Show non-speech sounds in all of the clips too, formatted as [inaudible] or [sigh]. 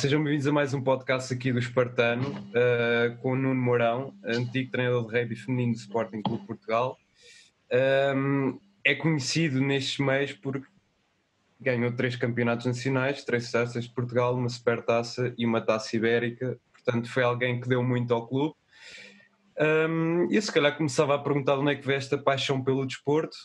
sejam bem-vindos a mais um podcast aqui do Espartano, uh, com o Nuno Mourão, antigo treinador de rugby feminino do Sporting Clube Portugal. Um, é conhecido nestes meios porque ganhou três campeonatos nacionais, três taças de Portugal, uma supertaça e uma taça ibérica. Portanto, foi alguém que deu muito ao clube. Um, e se calhar começava a perguntar onde é que veio esta paixão pelo desporto,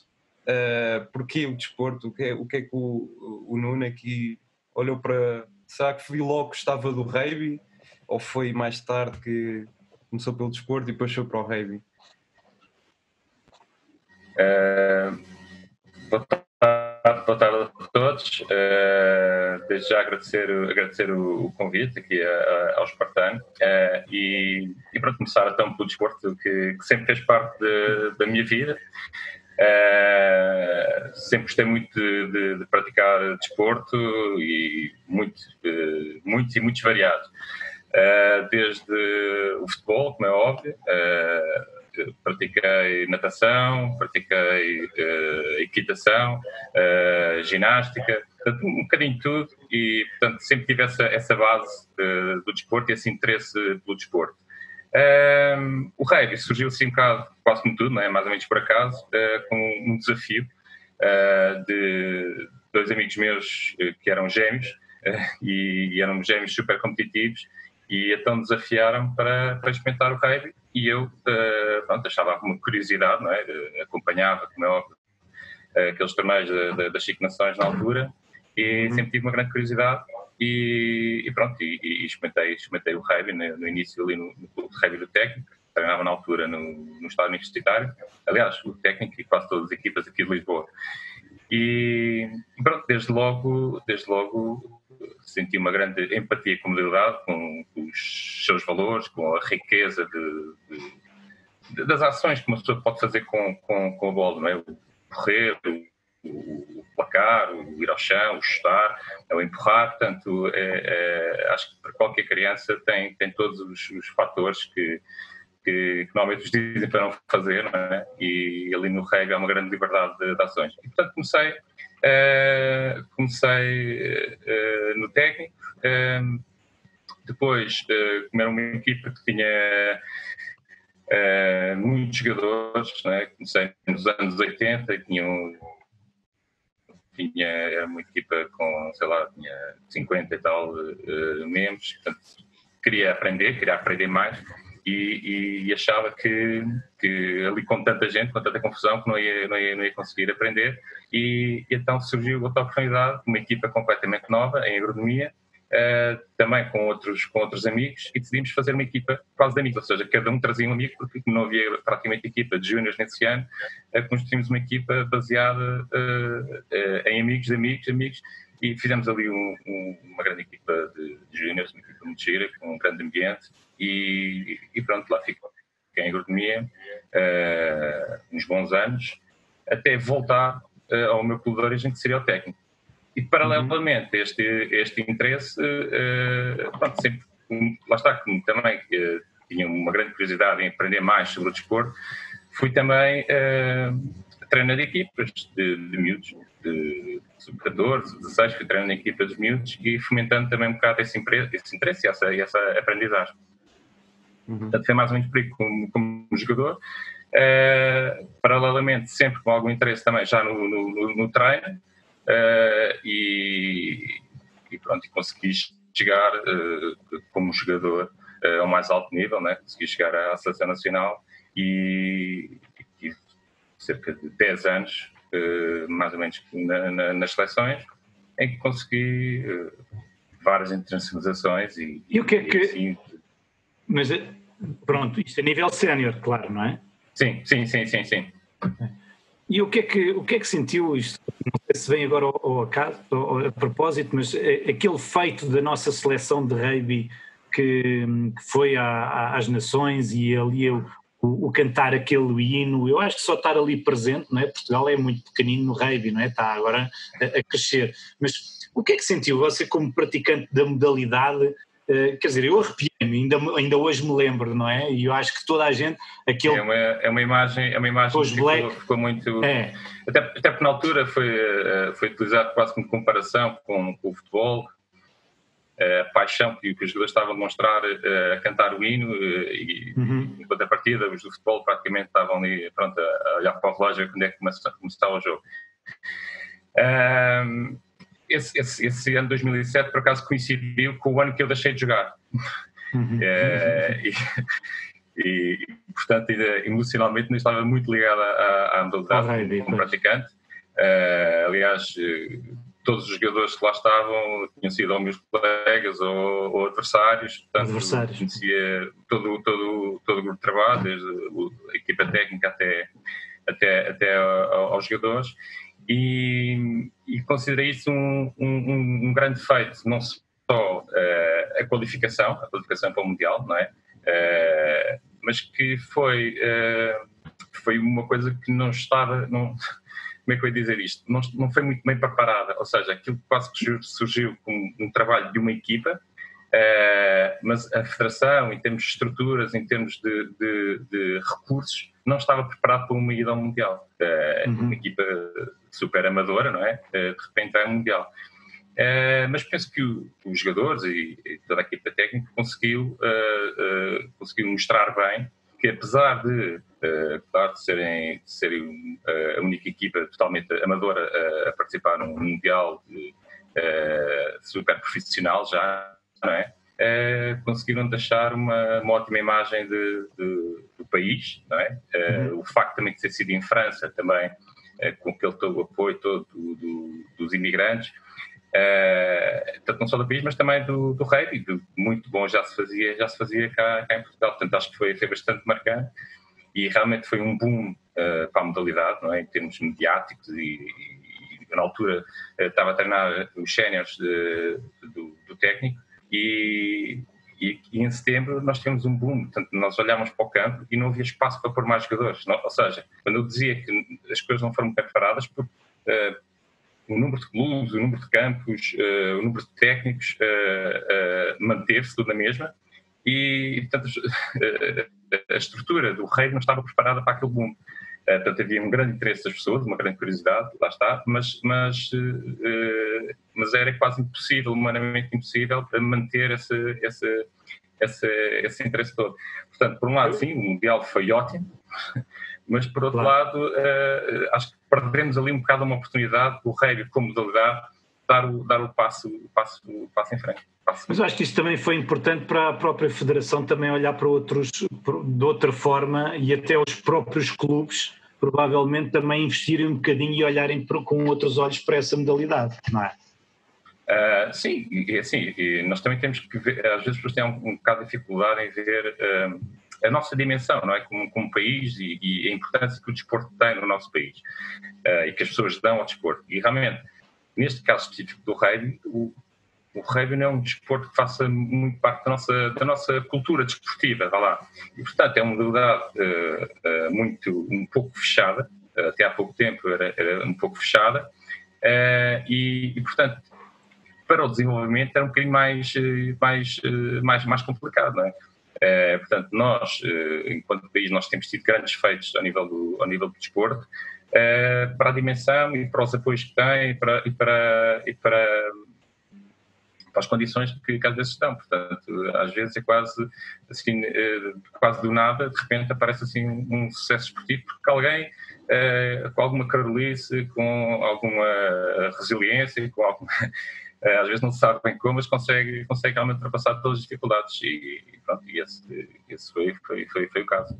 uh, porquê o desporto, o que é, o que, é que o, o Nuno aqui olhou para. Será que foi logo que estava do rugby? Ou foi mais tarde que começou pelo desporto e depois foi para o rugby? Uh, boa tarde, boa tarde a todos. Uh, desde já agradecer, agradecer o, o convite aqui a, a, ao Espartano uh, e, e para começar então pelo desporto que, que sempre fez parte de, da minha vida. Uh, sempre gostei muito de, de, de, praticar desporto e muito, uh, muitos e muitos variados. Uh, desde o futebol, como é óbvio, pratiquei natação, pratiquei equitação, ginástica, portanto, um bocadinho de tudo e, portanto, sempre tive essa, essa base do desporto e esse interesse pelo desporto. Um, o rugby surgiu assim um bocado, quase como tudo, não é? mais ou menos por acaso, uh, com um desafio uh, de dois amigos meus que eram gêmeos e, e, eram gêmeos super competitivos e então desafiaram para, para experimentar o rugby e eu pronto, achava alguma curiosidade, não é? acompanhava, como é óbvio, aqueles torneios das Chico Nações na altura e uhum. sempre tive uma grande curiosidade e, e pronto, e, e experimentei, experimentei o rugby no, no, início ali no, no clube de do técnico, treinava na altura no, no estado universitário, aliás, o técnico e quase todas as equipas aqui de Lisboa. E pronto, desde logo, desde logo senti uma grande empatia com a modalidade, com, com os seus valores, com a riqueza de, de, das ações que uma pessoa pode fazer com, com, com a bola, não é? O correr, o placar, o ir ao chão, o chutar, o empurrar, portanto, é, é, acho que para qualquer criança tem, tem todos os, os fatores que, que, que, normalmente os dizem para não fazer, não é? e ali no rugby há uma grande liberdade de, de ações. E, portanto, comecei, uh, comecei uh, no técnico, uh, depois, uh, como era uma equipa que tinha muitos jogadores, é? comecei nos anos 80, tinham tinha, uma equipa com, sei lá, tinha 50 e tal uh, membros, portanto, queria aprender, queria aprender mais e, e, achava que, que ali com tanta gente, com tanta confusão, que não ia, não ia, não ia conseguir aprender e, e então surgiu outra oportunidade, uma equipa completamente nova em agronomia, uh, também com outros, com outros amigos, e decidimos fazer uma equipa quase de amigos, ou seja, cada um trazia um amigo, porque não havia praticamente equipa de júniores nesse ano, uh, construímos uma equipa baseada uh, em amigos, amigos, amigos, e fizemos ali um, um, uma grande equipa de, de júniores, uma equipa muito gira, com um grande ambiente, e, e pronto, lá ficou. Fiquei em agronomia uns bons anos, até voltar ao meu clube de origem, que seria o técnico. E paralelamente a este, este interesse, uh, pronto, sempre, lá está, como também uh, tinha uma grande curiosidade em aprender mais sobre o desporto, fui também uh, treinar de equipas de, de miúdos, de sub-14, 16, fui treinando equipas de miúdos e fomentando também um bocado esse, esse interesse e essa, essa aprendizagem. Uhum. Portanto, foi mais ou menos por aí como, como jogador. Uh, paralelamente, sempre com algum interesse também já no, no, no treino, e, e, pronto, e consegui chegar uh, como jogador uh, ao mais alto nível, né? consegui chegar à Seleção Nacional e, tive cerca de 10 anos, mais ou menos, na, na, nas seleções, em que consegui várias internacionalizações e, e o que é que... Assim, mas pronto, isto a nível sénior, claro, não é? Sim, sim, sim, sim, sim. E o que é que, o que, é que sentiu isto? Não sei se vem agora ao, acaso, a propósito, mas é, aquele feito da nossa seleção de rugby que, foi às nações e ali o, o, cantar aquele hino, eu acho que só estar ali presente, não é? Portugal é muito pequenino no rugby, não é? Está agora a, a crescer. Mas o que é que sentiu você como praticante da modalidade Uh, quer dizer, eu arrepiei-me, ainda, ainda hoje me lembro, não é? E eu acho que toda a gente. Aquele... É, uma, é uma imagem, é uma imagem que ficou, ficou, muito. É. Até, até porque na altura foi, uh, foi utilizado quase como comparação com, com o futebol. a paixão que, que, os jogadores estavam a demonstrar a cantar o hino e uhum. enquanto a partida os do futebol praticamente estavam ali pronto, a olhar para o relógio quando é que começava o jogo. Um, esse, esse, esse, ano 2007 por acaso coincidiu com o ano que eu deixei de jogar. Uhum. É, e, e, portanto, emocionalmente não estava muito ligada à, à modalidade como praticante. Uh, aliás, todos os jogadores que lá estavam tinham sido ou meus colegas ou, ou adversários, portanto, adversários. conhecia todo, todo, todo o grupo de trabalho, desde a equipa técnica até, até, até aos jogadores e, e considerei isso um, um, um, grande feito, não só uh, a qualificação, a qualificação para o Mundial, não é? Uh, mas que foi, uh, foi uma coisa que não estava, não, como é que eu ia dizer isto? Não, não foi muito bem preparada, ou seja, aquilo quase que surgiu como um trabalho de uma equipa, Uh, mas a federação, em termos de estruturas, em termos de, de, de recursos, não estava preparado para uma ida ao Mundial. Uh, uhum. Uma equipa super amadora, não é? Uh, de repente é um Mundial. mas penso que o, os jogadores e, e, toda a equipa técnica conseguiu, conseguiu mostrar bem que apesar de, apesar de serem, de serem a única equipa totalmente amadora a, a participar num Mundial super profissional já, não é? Conseguiram deixar uma, uma ótima imagem de, de, do país, não é? Uh, uhum. O facto também de ter sido em França também, com aquele todo o apoio todo do, do, dos imigrantes, tanto não só do país, mas também do, do rei, e muito bom já se fazia, já se fazia cá, cá, em Portugal, portanto acho que foi, foi bastante marcante e realmente foi um boom para a modalidade, não é? Em termos mediáticos e, e na altura estava a treinar os séniores do, do técnico e, e, em setembro nós tivemos um boom, portanto nós olhámos para o campo e não havia espaço para pôr mais jogadores, não, ou seja, quando eu dizia que as coisas não foram preparadas, porque uh, o número de clubes, o número de campos, uh, o número de técnicos uh, manter-se tudo na mesma e portanto [laughs] a estrutura do rei não estava preparada para aquele boom. Uh, portanto, havia um grande interesse das pessoas, uma grande curiosidade, lá está, mas, mas, uh, mas era quase impossível, humanamente impossível, manter esse, esse, esse, esse interesse todo. Portanto, por um lado, sim, o Mundial foi ótimo, [laughs] mas por outro claro. lado, uh, acho que perdemos ali um bocado uma oportunidade, o rugby como modalidade, dar o, dar o, passo, o, passo, o passo em frente. Passo. Mas eu acho que isso também foi importante para a própria Federação também olhar para outros de outra forma e até os próprios clubes provavelmente também investirem um bocadinho e olharem com outros olhos para essa modalidade, não é? Uh, sim, e, assim, e nós também temos que ver, às vezes as pessoas têm um, um bocado de dificuldade em ver uh, a nossa dimensão, não é? Como, como país e, e, a importância que o desporto tem no nosso país uh, e que as pessoas dão ao desporto. E realmente, neste caso específico do rugby, o, o rugby não é um desporto que faça muito parte da nossa, da nossa cultura desportiva, vá lá. E, portanto, é uma modalidade uh, uh, muito, um pouco fechada, uh, até há pouco tempo era, era um pouco fechada, e, e, portanto, para o desenvolvimento era um bocadinho mais, mais, mais, mais complicado, não é? portanto, nós, enquanto país, nós temos tido grandes feitos ao nível do, ao nível do desporto, para a dimensão e para os apoios que tem e para, e para, e para para as condições que, que às vezes estão. Portanto, às vezes é quase assim, eh, quase do nada, de repente aparece assim um sucesso esportivo porque alguém eh, com alguma carolice, com alguma resiliência, com alguma, [laughs] eh, às vezes não se sabe bem como, mas consegue, consegue realmente ultrapassar todas as dificuldades e, pronto, e esse, esse foi, foi, foi, foi o caso.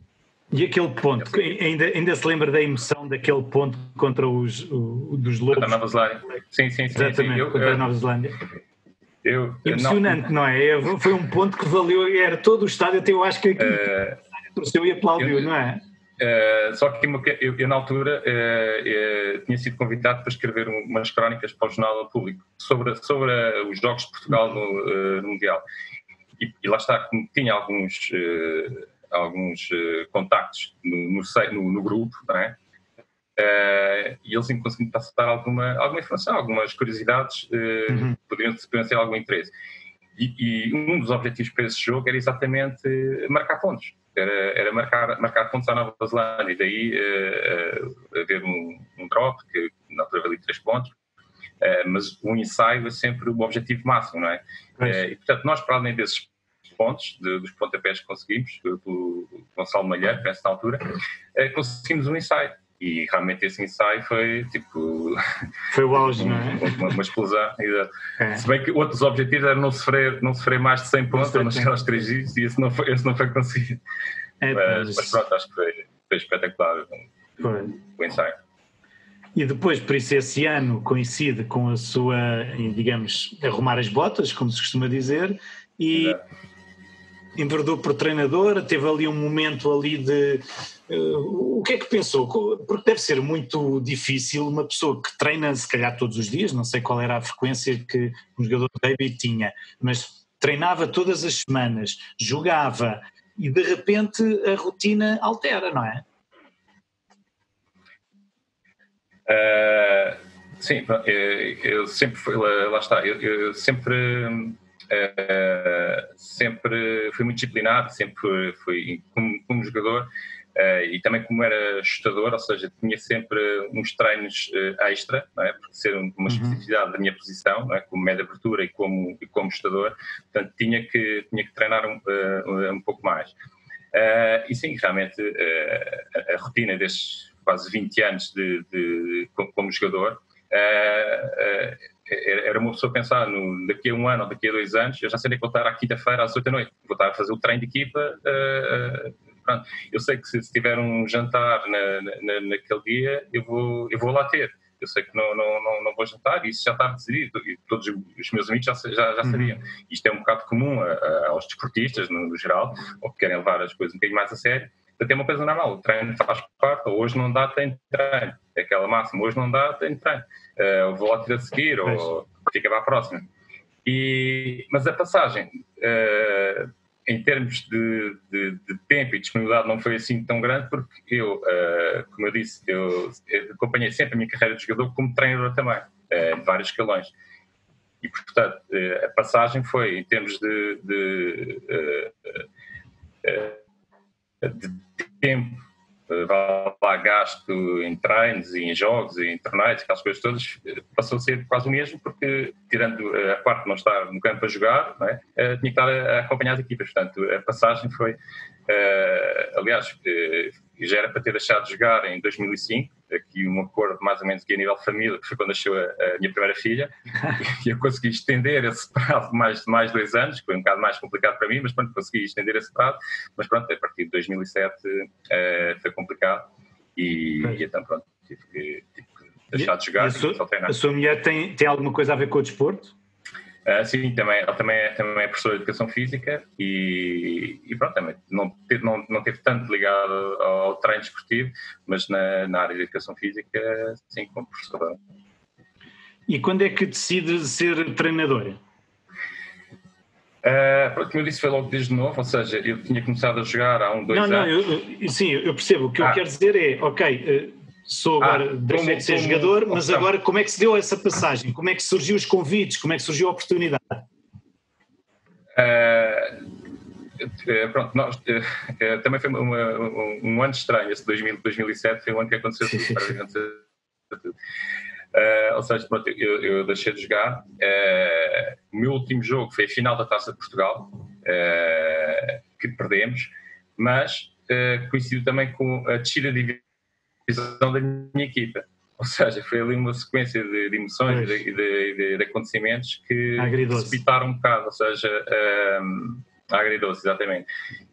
E aquele ponto, ainda, ainda se lembra da emoção daquele ponto contra os o, dos Lobos? Contra a Nova Zelândia. Sim, sim, sim. Exatamente, sim. Eu, contra a Nova Zelândia. Eu, Impressionante, não... não... é? Foi um ponto que valeu, era todo o estádio, até eu acho que aqui uh, torceu e aplaudiu, não é? Uh, só que eu, eu na altura uh, uh, tinha sido convidado para escrever umas crónicas para o Jornal Público sobre, sobre os Jogos de Portugal no, no Mundial. E, e, lá está, tinha alguns, alguns contactos no, no, no, grupo, não é? Uh, e eles conseguindo passar alguma, alguma informação, algumas curiosidades, uh, uhum. poderiam, poderiam ter algum interesse. E, e, um dos objetivos para esse jogo era exatamente marcar pontos, era, era marcar, marcar pontos à Nova Zelândia, e daí uh, haver um, um, drop, que na altura valia 3 pontos, mas o ensaio é sempre o objetivo máximo, não é? e, portanto, nós, para além desses pontos, de, dos pontapés que conseguimos, pelo Gonçalo Malheiro, penso na altura, conseguimos um ensaio e realmente esse ensaio foi tipo. [laughs] Foi o auge, não é? Uma, uma explosão. É. Se bem que outros objetivos eram não sofrer, não sofrer mais de 100 pontos, não chegar aos 3 dias, e esse não foi, esse não foi conseguido. É, mas, mas, pronto, acho que foi, foi espetacular foi. o ensaio. E depois, por isso, esse ano coincide com a sua, digamos, arrumar as botas, como se costuma dizer, e. É enverdou por treinador, teve ali um momento ali de uh, o que é que pensou? Porque deve ser muito difícil uma pessoa que treina se calhar todos os dias, não sei qual era a frequência que um jogador de tinha, mas treinava todas as semanas, jogava e de repente a rotina altera, não é? Uh, sim, eu sempre fui, lá, lá está, eu, eu sempre Uh, sempre fui muito disciplinado, sempre fui, como, como, jogador uh, e também como era ajustador, ou seja, tinha sempre uns treinos uh, extra, não é? por ser uma uhum. especificidade da minha posição, não é? como média abertura e como, e como ajustador, portanto tinha que, tinha que treinar um, um pouco mais. e sim, realmente a, a, rotina destes quase 20 anos de, de como, como jogador era uma pessoa pensar no, daqui a um ano ou daqui a dois anos, eu já sei que vou estar à quinta-feira às oito da noite, vou estar a fazer o treino de equipa. Uh, uh, eu sei que se, se tiver um jantar na, na, naquele dia, eu vou, eu vou lá ter. Eu sei que não, não, não, não vou jantar, e isso já está decidido, e todos os meus amigos já, já, já uhum. sabiam. Isto é um bocado comum a, a, aos desportistas, no, no, geral, ou que querem levar as coisas um bocadinho mais a sério. Portanto, é uma coisa normal, o treino faz parte, hoje não dá, tem treino. É aquela máxima, hoje não dá, tem treino uh, vou lá ter a seguir ou fica para a próxima. E, mas a passagem, uh, em termos de, de, de, tempo e disponibilidade, não foi assim tão grande, porque eu, uh, como eu disse, eu, eu, acompanhei sempre a minha carreira de jogador como treinador também, uh, de vários escalões. E, portanto, a passagem foi, em termos de, de, de tempo vá gasto em treinos e em jogos e em torneios, aquelas coisas todas, eh, passou a ser quase o mesmo, porque tirando eh, a parte de não estar no campo a jogar, é? tinha que estar a acompanhar as equipas. Portanto, a passagem foi Uh, aliás, uh, já era para ter deixado de jogar em 2005, aqui um acordo mais ou menos aqui a nível família, que foi quando nasceu a, a minha primeira filha, [laughs] e eu consegui estender esse prazo mais, de mais dois anos, que foi um bocado mais complicado para mim, mas pronto, consegui estender esse prazo, mas pronto, a partir de 2007 uh, foi complicado, e, e, então pronto, tive que, tive que deixar de jogar e a, sua, a sua mulher tem, tem alguma coisa a ver com o desporto? Uh, sim, também, ela também é, também é professora de Educação Física e, e pronto, também não, teve, não, não teve tanto ligado ao treino esportivo, mas na, na área de Educação Física, sim, como professora. E quando é que decide ser treinador? Uh, pronto, como eu disse, foi logo desde novo, ou seja, eu tinha começado a jogar há um, dois não, anos. Não, eu, sim, eu percebo. O que ah. eu quero dizer é, ok, sou agora, ah, deixei de ser como, jogador, mas agora como é que se deu essa passagem? Como é que surgiu os convites? Como é que surgiu a oportunidade? Uh, pronto, nós, uh, também foi uma, um, um, ano estranho, esse 2000, 2007 foi o ano que aconteceu tudo. Uh, ou seja, pronto, eu, eu, deixei de jogar. o meu último jogo foi a final da Taça de Portugal, que perdemos, mas coincidiu também com a descida de visão da minha equipa. Ou seja, foi ali uma sequência de, de emoções e de, de, de, acontecimentos que precipitaram um bocado, ou seja, um, agridoce, exatamente.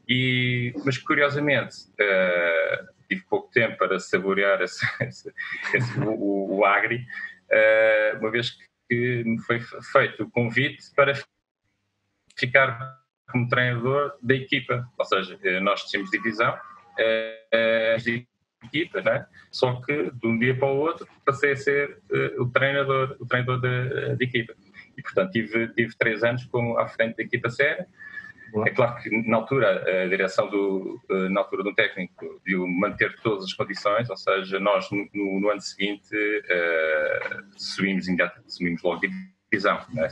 E, mas curiosamente, uh, tive pouco tempo para saborear esse, [laughs] esse, esse o, o, agri, uh, uma vez que me foi feito o convite para ficar como treinador da equipa. Ou seja, nós tínhamos divisão, uh, equipa, né? só que de um dia para o outro passei a ser uh, o treinador, o treinador da equipa. E portanto tive, tive três anos como à frente da equipa séria. É claro que na altura a direção do eh, na altura do técnico viu manter todas as condições, ou seja, nós no, no ano seguinte uh, subimos, subimos logo divisão, né?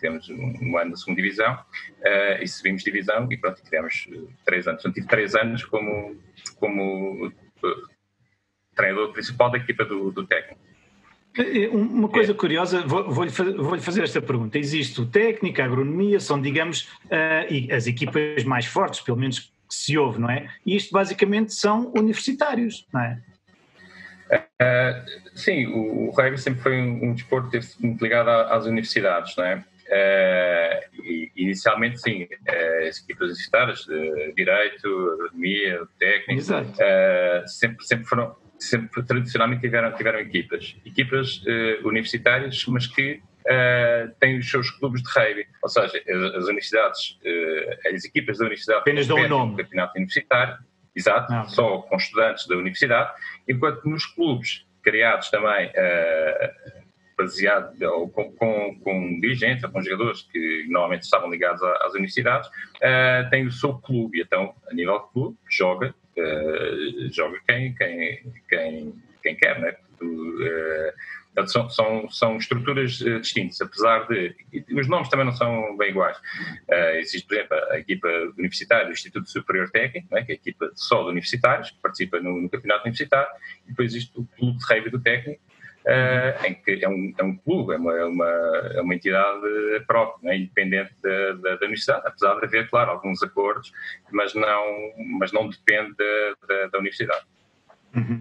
temos um, ano na segunda divisão uh, e subimos divisão e pronto, tivemos três anos. Então tive três anos como como treinador principal da equipa do, do técnico. Eh, uma coisa é. curiosa, vou-lhe vou fazer esta pergunta. Existe o técnico, a agronomia, são, digamos, uh, as equipas mais fortes, pelo menos que se ouve, não é? E isto basicamente são universitários, não é? Uh, sim, o, o rugby sempre foi um, um desporto muito ligado às universidades, não é? Uh, e, inicialmente, sim, uh, as equipas universitárias de Direito, Agronomia, Técnico, uh, sempre, sempre foram, sempre tradicionalmente tiveram, tiveram equipas. Equipas universitárias, mas que têm os seus clubes de rugby. Ou seja, as, as universidades, as equipas da universidade apenas dão o nome. campeonato universitário, exato, ah. só com estudantes da universidade, enquanto nos clubes criados também baseado ou com, com, com dirigentes ou com jogadores que normalmente estavam ligados às universidades, uh, tem o seu clube. Então, a nível de clube, joga, uh, joga quem, quem, quem, quem quer, né? Uh, Portanto, são, são, são estruturas uh, distintas, apesar de. os nomes também não são bem iguais. Uh, existe, por exemplo, a equipa universitária do Instituto Superior Técnico, é? que é a equipa só de universitários, que participa no, no campeonato universitário, e depois existe o Clube de Rugby do Técnico, uh, em que é um, é um clube, é uma, é uma, é uma entidade própria, né, independente da, da, da, universidade, apesar de haver, claro, alguns acordos, mas não, mas não depende da, da universidade. Uhum.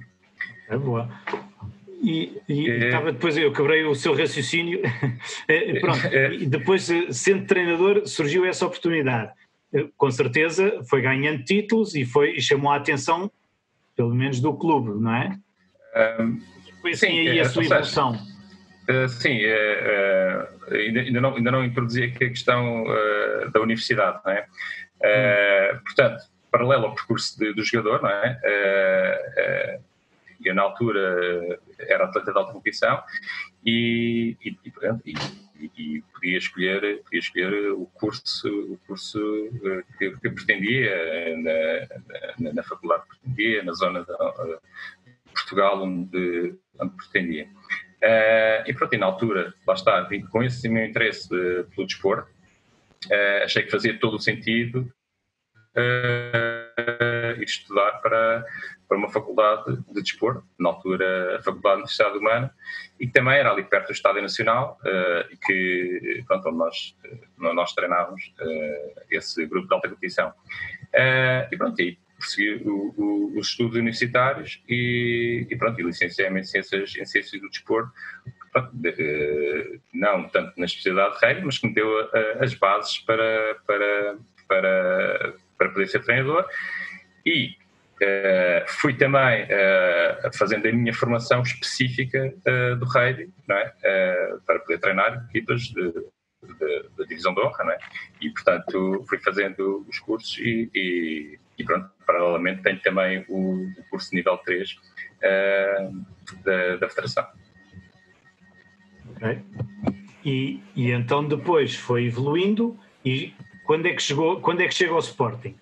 É boa. E, e é. estava depois, eu quebrei o seu raciocínio, é, [laughs] pronto, é. e depois, sendo treinador, surgiu essa oportunidade. Com certeza foi ganhando títulos e, foi, e chamou a atenção, pelo menos do clube, não é? Um, assim sim, aí a é, sua evolução? Uh, sim, uh, uh, ainda, não, ainda não introduzi aqui a questão da universidade, não é? Hum. Portanto, paralelo ao percurso de, do jogador, não é? eu na altura era atleta de alta competição e, e, e, e, podia escolher podia escolher o curso o curso que, que pretendia na, na, na, faculdade que pretendia na zona de Portugal onde onde pretendia. Uh, e pronto, e na altura, lá está, com esse meu interesse uh, pelo desporto, uh, achei que fazia todo o sentido ir estudar para, para uma faculdade de desporto, na altura a Faculdade de Universidade Humana, e que também era ali perto do Estádio Nacional, e que, pronto, onde nós, nós treinávamos esse grupo de alta competição. e pronto, e o, os estudos universitários e, e pronto, e licenciei-me em ciências, em ciências do desporto, pronto, de, uh, não tanto na especialidade de rugby, mas que me deu uh, as bases para, para, para, para poder ser treinador e Uh, fui também uh, fazendo a minha formação específica uh, do rugby, é? para poder treinar equipas da divisão de honra, não é? E, portanto, fui fazendo os cursos e, e, e pronto, paralelamente tenho também o, o curso nível 3 uh, da, da Federação. Ok. E, e então depois foi evoluindo e quando é que chegou, quando é que chega ao Sporting?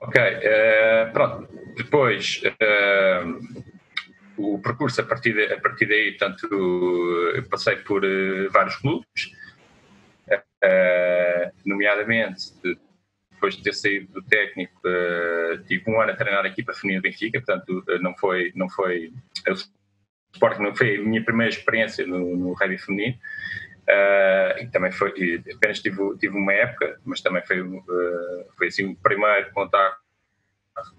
Ok, uh, pronto, depois uh, o percurso a partir, de, a partir daí, portanto, eu passei por uh, vários clubes, nomeadamente depois de ter saído do técnico, uh, tive um ano a treinar a equipa feminina do Benfica, portanto, uh, não foi. Não foi o Sporting não foi a minha primeira experiência no, no rugby feminino. Uh, e também foi, apenas tive, tive uma época, mas também foi, foi assim o primeiro contato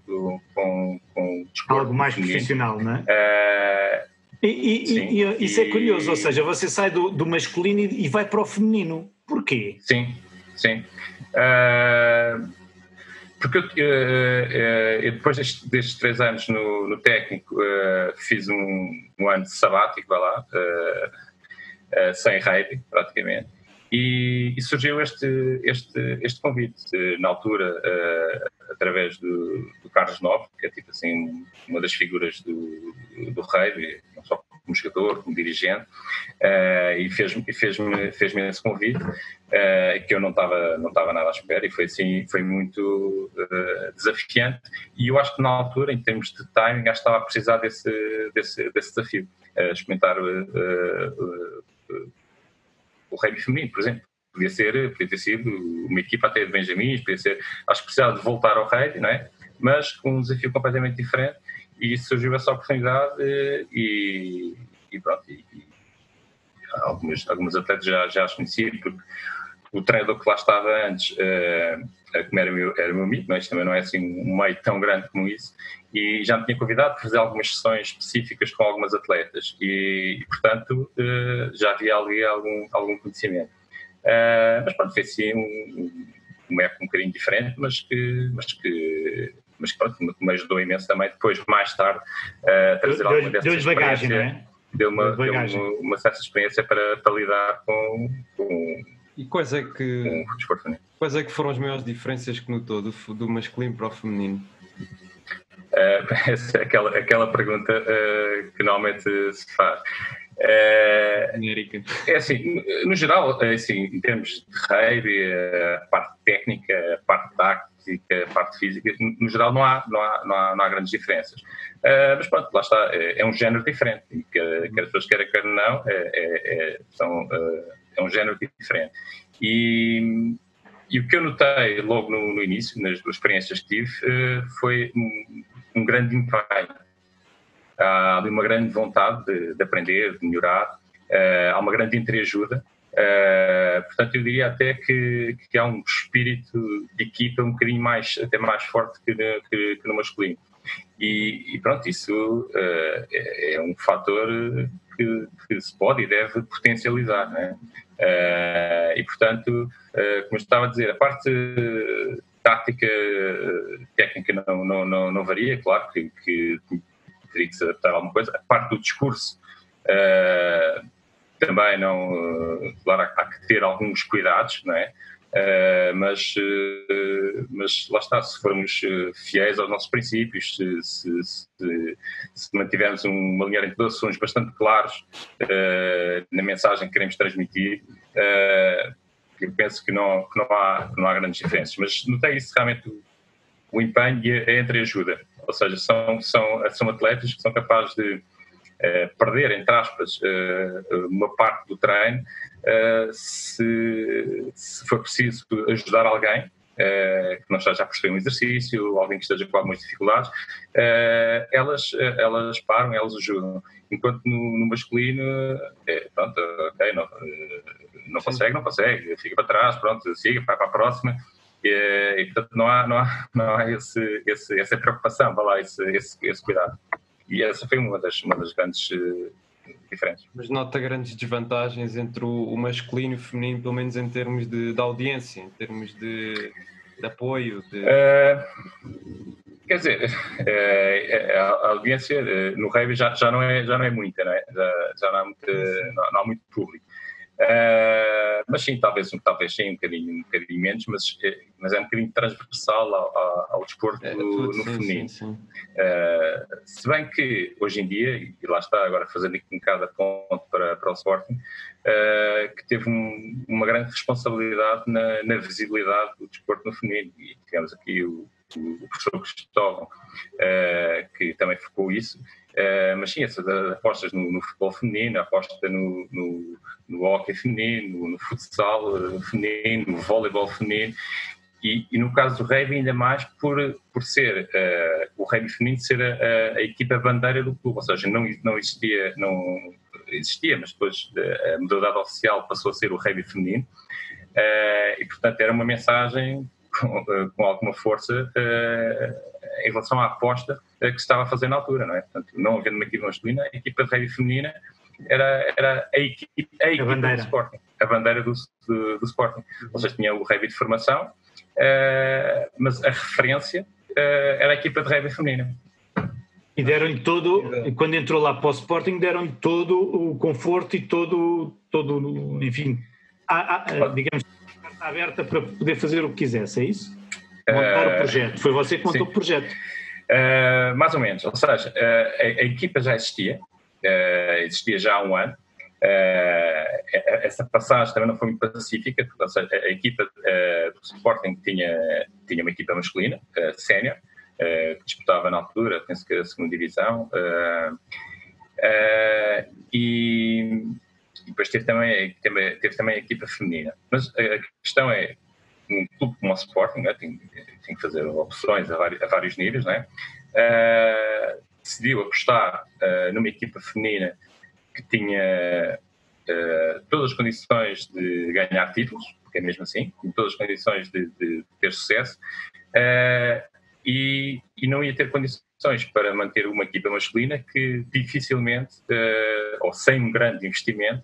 com, com, com Algo mais feminino. profissional, não é? E, e, e, isso é curioso, ou seja, você sai do, do masculino e vai para o feminino. Porquê? Sim, sim. Uh, porque eu, uh, uh, depois destes, destes, três anos no, no técnico, fiz um, um, ano sabático, vai lá, sem rede, praticamente, e, e, surgiu este, este, este convite, na altura, através do, do, Carlos Novo, que é tipo assim uma das figuras do, do rei, não só como jogador, como dirigente, uh, e fez-me fez -me, fez -me esse convite, uh, que eu não estava não estava nada à espera, e foi assim, foi muito uh, desafiante, e eu acho que na altura, em termos de timing, acho que estava a precisar desse, desse, desse desafio, experimentar o rugby feminino, por exemplo. Podia ser, podia ter sido uma equipa até de Benjamins, podia ser, acho que precisava de voltar ao rugby, não é? Mas com um desafio completamente diferente, e surgiu essa oportunidade e, e pronto, e, e algumas, algumas atletas já, já as conheci, porque o treinador que lá estava antes, uh, como era o meu, era meu amigo, mas também não é assim um meio tão grande como isso, e já me tinha convidado para fazer algumas sessões específicas com algumas atletas, e, e portanto uh, já havia ali algum, algum conhecimento. Uh, mas pronto, foi assim um, um época um bocadinho diferente, mas que, mas que, mas pronto, me ajudou imenso também depois, mais tarde, a trazer alguma dessas deu bagagem, não é? Deu uma, deu uma, uma certa experiência para, para lidar com, com e quais é que quais é que foram as maiores diferenças que notou do, do masculino para o feminino? [laughs] Uh, aquela, aquela pergunta uh, que normalmente se faz. Uh, é assim, no geral, é assim, em termos de rugby, a parte técnica, a parte tática, a parte física, no geral não há, não há, não há, não há grandes diferenças. Uh, mas pronto, lá está, é, é um género diferente, e que, que as pessoas querem, quer não, é, é, é são, uh, é um género diferente. E, e o que eu notei logo no, no início, nas duas experiências que tive, uh, foi um, um, grande empenho. Há ali uma grande vontade de, de aprender, de melhorar, uh, há uma grande entreajuda. Uh, portanto, eu diria até que, que há um espírito de equipa um bocadinho mais, até mais forte que, que, que no masculino. E, e, pronto, isso é, é um fator que, que, se pode e deve potencializar. Né? Uh, e, portanto, uh, como eu estava a dizer, a parte tática, técnica não, não, não, não varia, claro que, que, teria que se adaptar a alguma coisa. A parte do discurso uh, também não, claro, há, que ter alguns cuidados, não é? Uh, mas, uh, mas lá está, se formos fiéis aos nossos princípios, se, se, se, se mantivermos uma linha de relações bastante claros uh, na mensagem que queremos transmitir, eu penso que não, que, não há, que não há grandes diferenças. Mas notei isso realmente o, empenho e a entreajuda. Ou seja, são, são, são atletas que são capazes de perder, entre aspas, uma parte do treino uh, se, se, for preciso ajudar alguém uh, que não esteja a perceber um exercício, alguém que esteja com algumas dificuldades, uh, elas, elas param, elas ajudam. Enquanto no, no masculino, é, pronto, ok, não, não consegue, não consegue, fica para trás, pronto, siga, vai para a próxima. E, e, portanto não há, não há, [laughs] não há esse, esse, essa preocupação, vai lá, esse, esse, esse cuidado. E essa foi uma das, uma das grandes diferentes. Mas nota grandes desvantagens entre o, masculino e o feminino, pelo menos em termos de, de audiência, em termos de, de apoio? De... Uh, quer dizer, uh, a, audiência uh, no rugby já, já, não é, já não é muita, não é? Já, já não, há muito, não, não há muito público. Uh, mas sim, talvez, talvez sim, um bocadinho, um bocadinho menos, mas, eh, mas é um bocadinho transversal ao, ao, ao desporto é, no, no sim, feminino. Sim, sim. Uh, se bem que hoje em dia, e lá está agora fazendo aqui um bocado a ponto para, para o Sporting, uh, que teve um, uma grande responsabilidade na, na, visibilidade do desporto no feminino. E tivemos aqui o, o professor Cristóvão, que também focou isso. Uh, mas sim, essas apostas no, no, futebol feminino, aposta no, no, no hockey feminino, no futsal uh, feminino, no voleibol feminino, e, e, no caso do rugby ainda mais por, por ser uh, o rugby feminino ser a, a, equipa bandeira do clube, ou seja, não, não existia, não existia, mas depois a modalidade oficial passou a ser o rugby feminino, e portanto era uma mensagem com, com alguma força em relação à aposta que se estava a fazer na altura, não é? Portanto, não havendo uma equipa masculina, a equipa de rugby feminina era, era a equipe, a equipe a do Sporting, a bandeira do, do, do Sporting. Ou seja, tinha o rugby de formação, uh, mas a referência uh, era a equipa de rugby feminina. E deram-lhe todo, quando entrou lá para o Sporting, deram-lhe todo o conforto e todo, todo enfim, a, a, digamos, aberta para poder fazer o que quisesse, é isso? Montar uh, o projeto. Foi você que montou sim. o projeto. Uh, mais ou menos. Ou seja, uh, a, a, equipa já existia, existia já há um ano. essa passagem também não foi muito pacífica, ou seja, a, a equipa do Sporting tinha, tinha uma equipa masculina, uh, sénior, que disputava na altura, penso que a segunda divisão, e, e, depois teve também, teve, teve também a equipa feminina. Mas a questão é, um clube como o Sporting, né, tem, tem que fazer opções a vários, a vários níveis, né, uh, decidiu apostar uh, numa equipa feminina que tinha uh, todas as condições de ganhar títulos, porque é mesmo assim, com todas as condições de, de ter sucesso, e, e, não ia ter condições para manter uma equipa masculina que dificilmente, ou sem um grande investimento,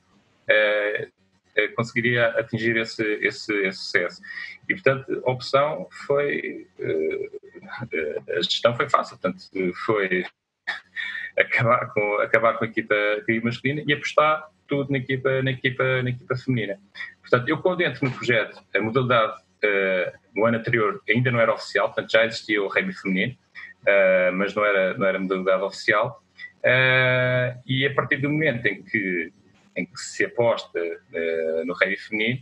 conseguiria atingir esse, esse, esse, sucesso. E, portanto, a opção foi. a gestão foi fácil, portanto, foi [laughs] acabar com, acabar com a equipa, masculina e apostar tudo na equipa, na, equipa, na equipa feminina. Portanto, eu quando entro no projeto, a modalidade uh, no ano anterior ainda não era oficial, portanto já existia o rugby feminino, uh, mas não era, não era modalidade oficial. Uh, e a partir do momento em que, em que se aposta no rugby feminino,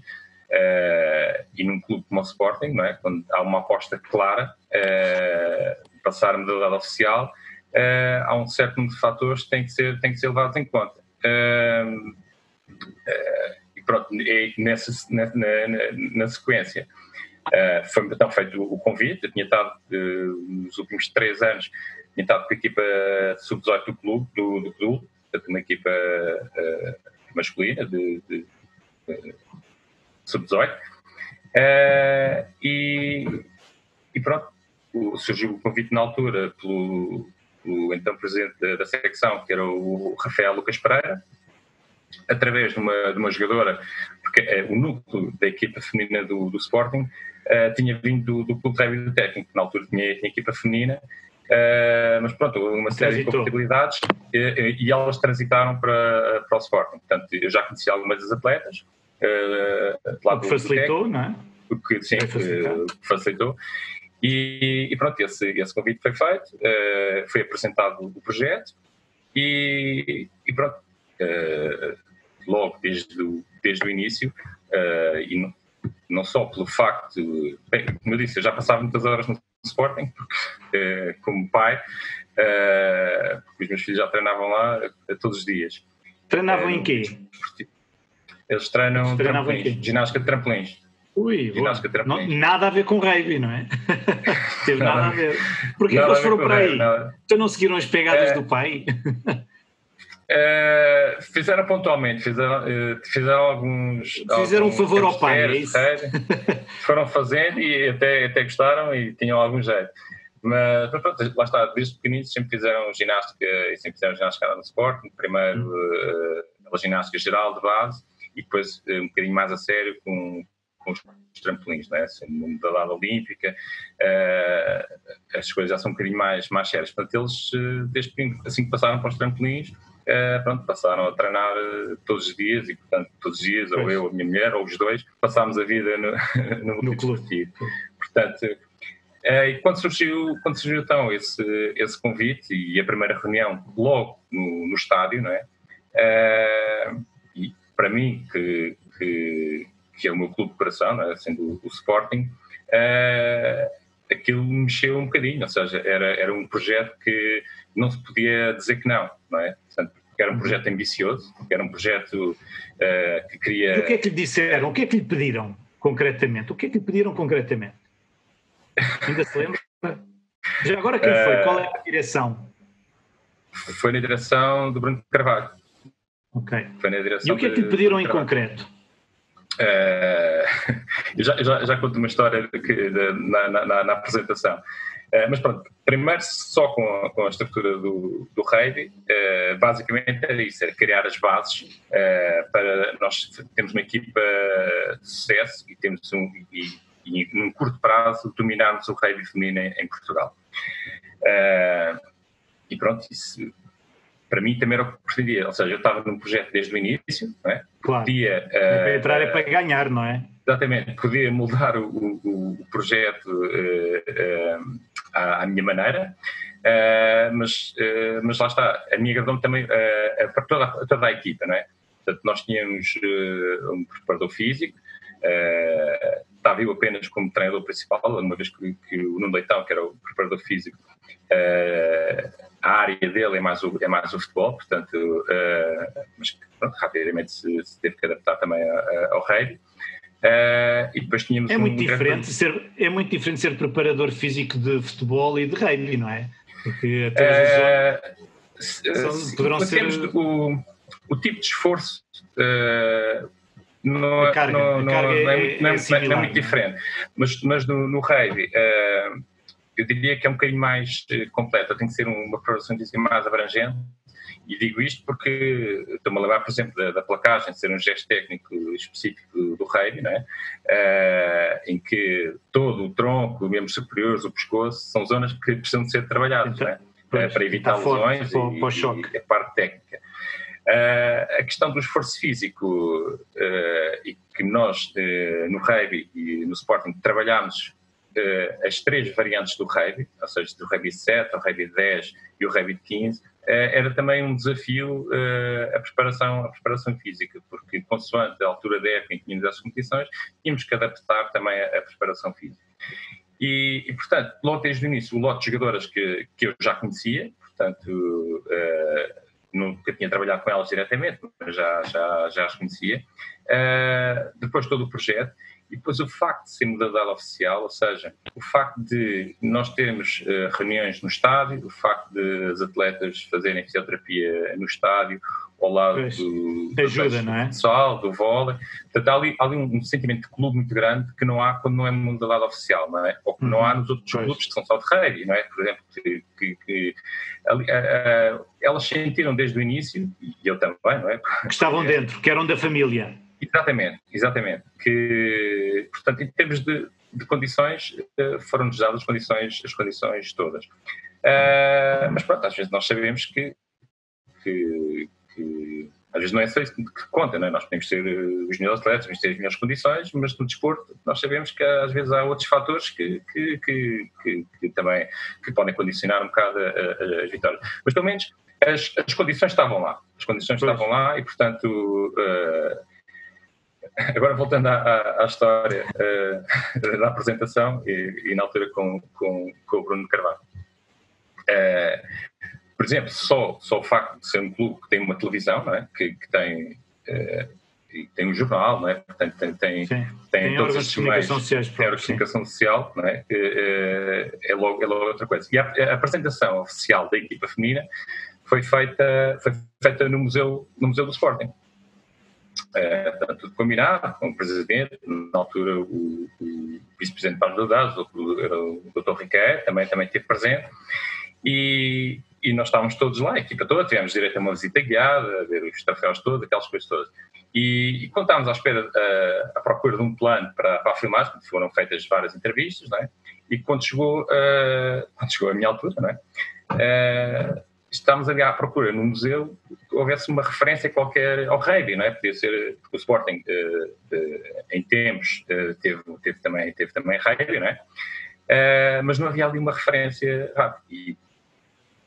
e num clube como o Sporting, não é? quando há uma aposta clara, passar a modalidade oficial, uh, há um certo número de fatores que têm que ser, têm que ser levados em conta. Uh, uh, e pronto, e nessa, na, na, na sequência, foi então feito o convite. Eu tinha estado nos últimos três anos, tinha estado com a equipa sub-18 do clube, do, do clube, uma equipa masculina de, de, de sub-18. e, e pronto, surgiu o convite na altura pelo, o então presidente da, da secção, que era o Rafael Lucas Pereira, através de uma, de uma jogadora, porque é, o núcleo da equipa feminina do, do Sporting uh, tinha vindo do, do Clube Rugby do Técnico, que na altura tinha, tinha equipa feminina, uh, mas pronto, uma série Transitou. de compatibilidades e, e, elas transitaram para, para o Sporting. Portanto, eu já conheci algumas das atletas. Uh, lá o que facilitou, não é? O que, sim, facilitou. E, e pronto, esse, esse convite foi feito, uh, foi apresentado o projeto e, e pronto, uh, logo desde o, desde o início, e não, não, só pelo facto, bem, como eu disse, eu já passava muitas horas no Sporting, porque, como pai, porque os meus filhos já treinavam lá todos os dias. Treinavam em quê? Eles treinam Eles trampolins, ginástica de trampolins. Ui, não, nada a ver com rugby, não é? [laughs] Teve nada, nada, a ver. Porquê que eles foram para aí? Então não seguiram as pegadas é, do pai? É, fizeram pontualmente, fizeram, eh, fizeram alguns. Fizeram alguns um favor ao pai, é isso? [laughs] foram fazendo e até, até gostaram e tinham algum jeito. Mas, mas pronto, lá está, desde pequeninos sempre fizeram ginástica e sempre fizeram ginástica no esporte. Primeiro hum. uh, a ginástica geral de base e depois um bocadinho mais a sério com com os trampolins, né? sendo uma modalidade olímpica, uh, as coisas já são um bocadinho mais, mais sérias. Portanto, eles, uh, desde que, assim que passaram para os trampolins, uh, pronto, passaram a treinar todos os dias e, portanto, todos os dias, ou eu, a minha mulher, ou os dois, passámos a vida no, [laughs] no, no clube. Portanto, e quando surgiu, quando surgiu então esse, esse convite e a primeira reunião logo no, no estádio, não é? e para mim, que, que que é o meu clube de coração, é? sendo o, Sporting, uh, aquilo mexeu um bocadinho, ou seja, era, era um projeto que não se podia dizer que não, não é? Portanto, era um projeto ambicioso, era um projeto uh, que queria... E o que é que lhe disseram? O que é que lhe pediram concretamente? O que é que lhe pediram concretamente? Ainda se lembra? Já agora quem foi? Qual é a direção? Foi na direção do Bruno Carvalho. Ok. Foi na direção e o que é que lhe pediram em concreto? Uh, [laughs] eu já, já, já, conto uma história que, na, na, na, apresentação. Uh, mas pronto, primeiro só com a, com a estrutura do, do RAID, uh, basicamente era isso, era criar as bases para nós termos uma equipa de sucesso e temos um, e, e num curto prazo dominarmos o RAID feminino em, em Portugal. e pronto, isso para mim também era o que pretendia. Ou seja, eu estava num projeto desde o início, não é? Claro. Podia, uh, entrar é para ganhar, não é? Exatamente, podia moldar o, o, o projeto uh, uh, à, à, minha maneira, mas, mas lá está, a minha agradou também para toda, toda a equipa, não é? Portanto, nós tínhamos um preparador físico, estava eu apenas como treinador principal, uma vez que, que o Nuno Leitão, que era o preparador físico, a área dele é mais o, é mais o futebol, portanto, uh, mas pronto, rapidamente se, se, teve que adaptar também ao rei. Uh, e depois tínhamos é muito um diferente ser é muito diferente ser preparador físico de futebol e de rugby, não é? Porque a televisão uh, poderão ser o, o tipo de esforço uh, não, carga, não, não, não, é, é, é, similar, é, muito diferente. Mas, mas no, no rugby, eu diria que é um bocadinho mais uh, completo, tem que ser uma preparação mais abrangente. E digo isto porque estou-me a lembrar, por exemplo, da, da, placagem, de ser um gesto técnico específico do, rugby, né? Uh, em que todo o tronco, membros superiores, o pescoço, são zonas que precisam de ser trabalhadas então, né? pois, para evitar lesões e, e, a parte técnica. Uh, a questão do esforço físico uh, e que nós no rugby e no Sporting trabalhamos as três variantes do rugby, ou seja, do rugby 7, o rugby 10 e o rugby 15, era também um desafio a, preparação, a preparação física, porque consoante a altura da época em que tínhamos as competições, tínhamos que adaptar também a, a preparação física. E, e, portanto, logo desde o início, o lote de jogadoras que, que eu já conhecia, portanto, uh, nunca tinha trabalhado com elas diretamente, mas já, já, já as conhecia. Uh, depois todo o projeto e depois o facto de ser modalidade oficial, ou seja, o facto de nós termos uh, reuniões no estádio, o facto de as atletas fazerem fisioterapia no estádio, ao lado pois, do, ajuda, do, é? pessoal, do vôlei. Portanto, há ali, há ali um, um, sentimento de clube muito grande que não há quando não é modalidade oficial, não é? Ou que uhum. não há nos outros pois. clubes que são só de rugby, não é? Por exemplo, que, que, que ali, uh, uh, elas sentiram desde o início, e eu também, não é? Que estavam [laughs] dentro, que eram da família. Exatamente, exatamente. Que, portanto, em termos de, de condições, uh, foram-nos dadas as condições, as condições todas. Uh, mas pronto, às vezes nós sabemos que, que, que às vezes não é só isso que conta, não é? nós podemos ter uh, os melhores atletas, podemos ter as melhores condições, mas no desporto nós sabemos que às vezes há outros fatores que, que, que, que, que também que podem condicionar um bocado as vitórias. Mas pelo menos as, as condições estavam lá, as condições pois. estavam lá e portanto uh, [laughs] agora voltando à, à, história uh, [laughs] da apresentação e, e, na altura com, com, com o Bruno Carvalho. Uh, por exemplo, só, só o facto de ser um clube que tem uma televisão, não é? que, que tem, uh, tem um jornal, não é? Portanto, tem, tem, tem, tem todos estes meios, tem a comunicação social, não é? é, logo, é logo outra coisa. E a, a apresentação oficial da equipa feminina foi feita, foi feita no, museu, no Museu do Sporting. É, tudo combinado com o presidente, na altura o, o vice-presidente Paulo Delgados, era o Dr. Riquet, também, também esteve presente, e, e nós estávamos todos lá, a equipa toda, tivemos direito a uma visita guiada, a ver os troféus todos, aquelas coisas todas. E, e quando estávamos à espera, à, procura de um plano para, para a filmagem, foram feitas várias entrevistas, não é? e quando chegou, uh, quando chegou a minha altura, não é? Uh, estamos ali à procura no museu que houvesse uma referência qualquer ao rugby, não é? Podia ser, porque o Sporting uh, uh, em tempos uh, teve, teve, também, teve também rugby, não é? mas não havia ali uma referência rápida. E,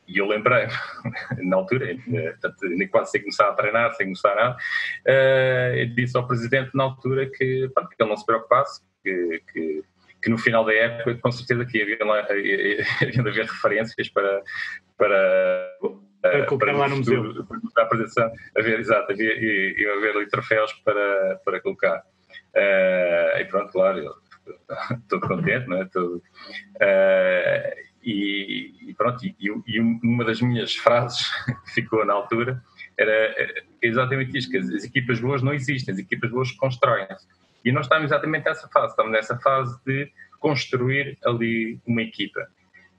e eu lembrei, [laughs] na altura, nem quase sem começar a treinar, sem começar nada, eu disse ao presidente na altura que, pronto, que ele não se preocupasse, que, que que no final da época, com certeza que havia, lá, [laughs] havia de haver referências para, para, para colocar lá no museu. Para a apresentação, haver, exato, havia, e, haver ali troféus para, para colocar. Uh, e pronto, claro, estou [laughs] contente, não é? Todo, uh, e, e, pronto, e, e, uma das minhas frases [laughs] que ficou na altura era exatamente isto, que as, as equipas boas não existem, as equipas boas constroem-se. E nós estamos exatamente nessa fase, estamos nessa fase de construir ali uma equipa.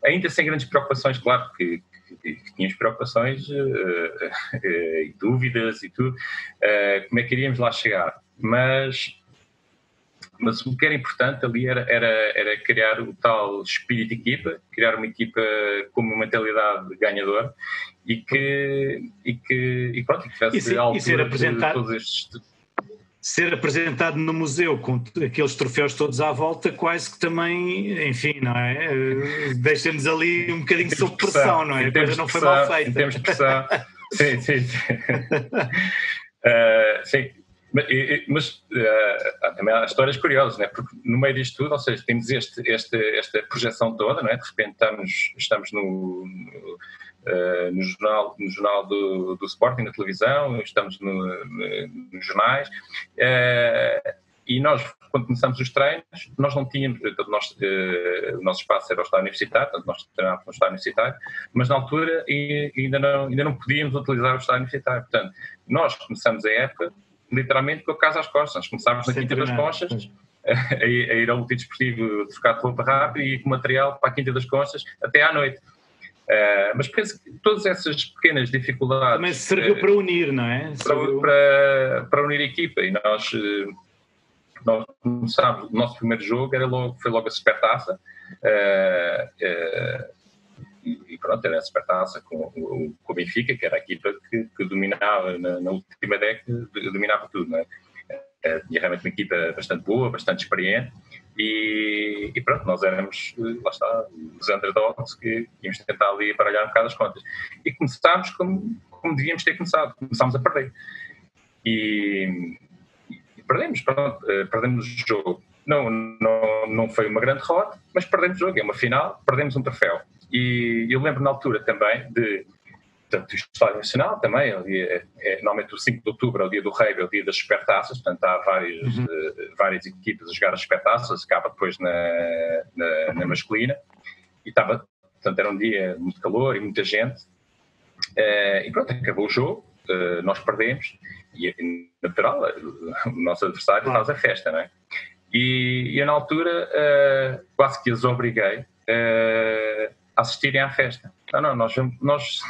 Ainda sem grandes preocupações, claro que, que, que tínhamos preocupações uh, uh, e dúvidas e tudo, uh, como é que iríamos lá chegar. Mas, mas o que era importante ali era, era, era criar o tal espírito de equipa, criar uma equipa com uma mentalidade ganhadora e que, e que e pronto, que tivesse e, se, altura e ser apresentado, todos estes ser apresentado no museu com aqueles troféus todos à volta, quase que também, enfim, não é? Eh, deixa-nos ali um bocadinho sob pressão, não é? A coisa não foi mal feita. Em termos de pressão, [laughs] sim, sim. Sim. Uh, [laughs] sim. Mas, mas uh, também há histórias curiosas, né? porque no meio disto tudo, ou seja, temos este, este, esta projeção toda, não é? de repente estamos, estamos no, no uh, no jornal, no jornal do, do Sporting, na televisão, estamos no, no, nos jornais, uh, e nós quando começamos os treinos, nós não tínhamos, nós, uh, o nosso espaço era o estádio universitário, portanto nós treinávamos no estádio universitário, mas na altura ainda não, ainda não podíamos utilizar o estádio universitário. Portanto, nós começamos a época literalmente com a casa às costas. Nós começámos na Quinta das Conchas, [laughs] a, ir ao multidesportivo de trocar de roupa rápido e com material para a Quinta das Conchas até à noite. Uh, mas penso que todas essas pequenas dificuldades. Também serviu uh, para unir, não é? Para, para, para, unir a equipa. E nós, uh, nós começámos, o nosso primeiro jogo era logo, foi logo a Supertaça. e pronto, era a Supertaça com, com o Benfica, que era a equipa que, que dominava na, na, última década, dominava tudo, não é? tinha realmente uma equipa bastante boa, bastante experiente e, e, pronto, nós éramos, lá está, os underdogs que íamos tentar ali baralhar um bocado as contas. E começámos como, como devíamos ter começado, começámos a perder. E, e perdemos, pronto, eh, perdemos o jogo. Não, não, não foi uma grande derrota, mas perdemos o jogo, é uma final, perdemos um troféu. E eu lembro na altura também de Portanto, o Estádio Nacional também, é, é, é, normalmente o 5 de outubro é o dia do rei, é o dia das supertaças, portanto há várias, uhum. uh, várias equipas a jogar as supertaças, acaba depois na, na, na, masculina, e estava, portanto era um dia muito calor e muita gente, uh, e pronto, acabou o jogo, uh, nós perdemos, e natural, o nosso adversário faz a festa, não é? E, e eu na altura quase que os obriguei a assistirem à festa. Não, não, nós, nós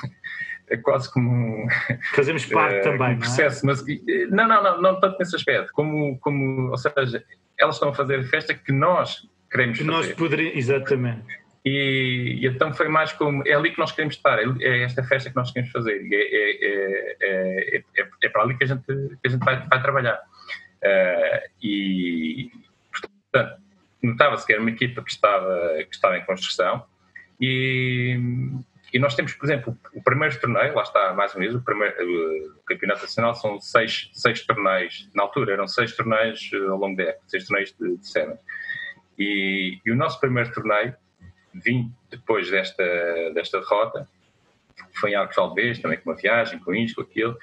é quase como um, fazemos parte uh, também um processo, não, é? mas não, não, não, não tanto nesse aspecto, como, como, ou seja, elas estão a fazer a festa que nós queremos que fazer. Nós poderíamos, exatamente. E, e, então foi mais como é ali que nós queremos estar, é, é esta festa que nós queremos fazer, e é, é, é, é para ali que a gente, que a gente vai, vai trabalhar. Uh, e portanto, notava-se que era uma equipa que estava, que estava em construção e, e nós temos, por exemplo, o primeiro torneio, lá está mais ou menos, o, primeiro, o Campeonato Nacional são seis, seis torneios, na altura eram seis torneios eh, ao longo da época, seis torneios de, de cena. E, e, o nosso primeiro torneio, vim depois desta, desta derrota, foi em Arcos Valdez, também com uma viagem, com isto, com aquilo,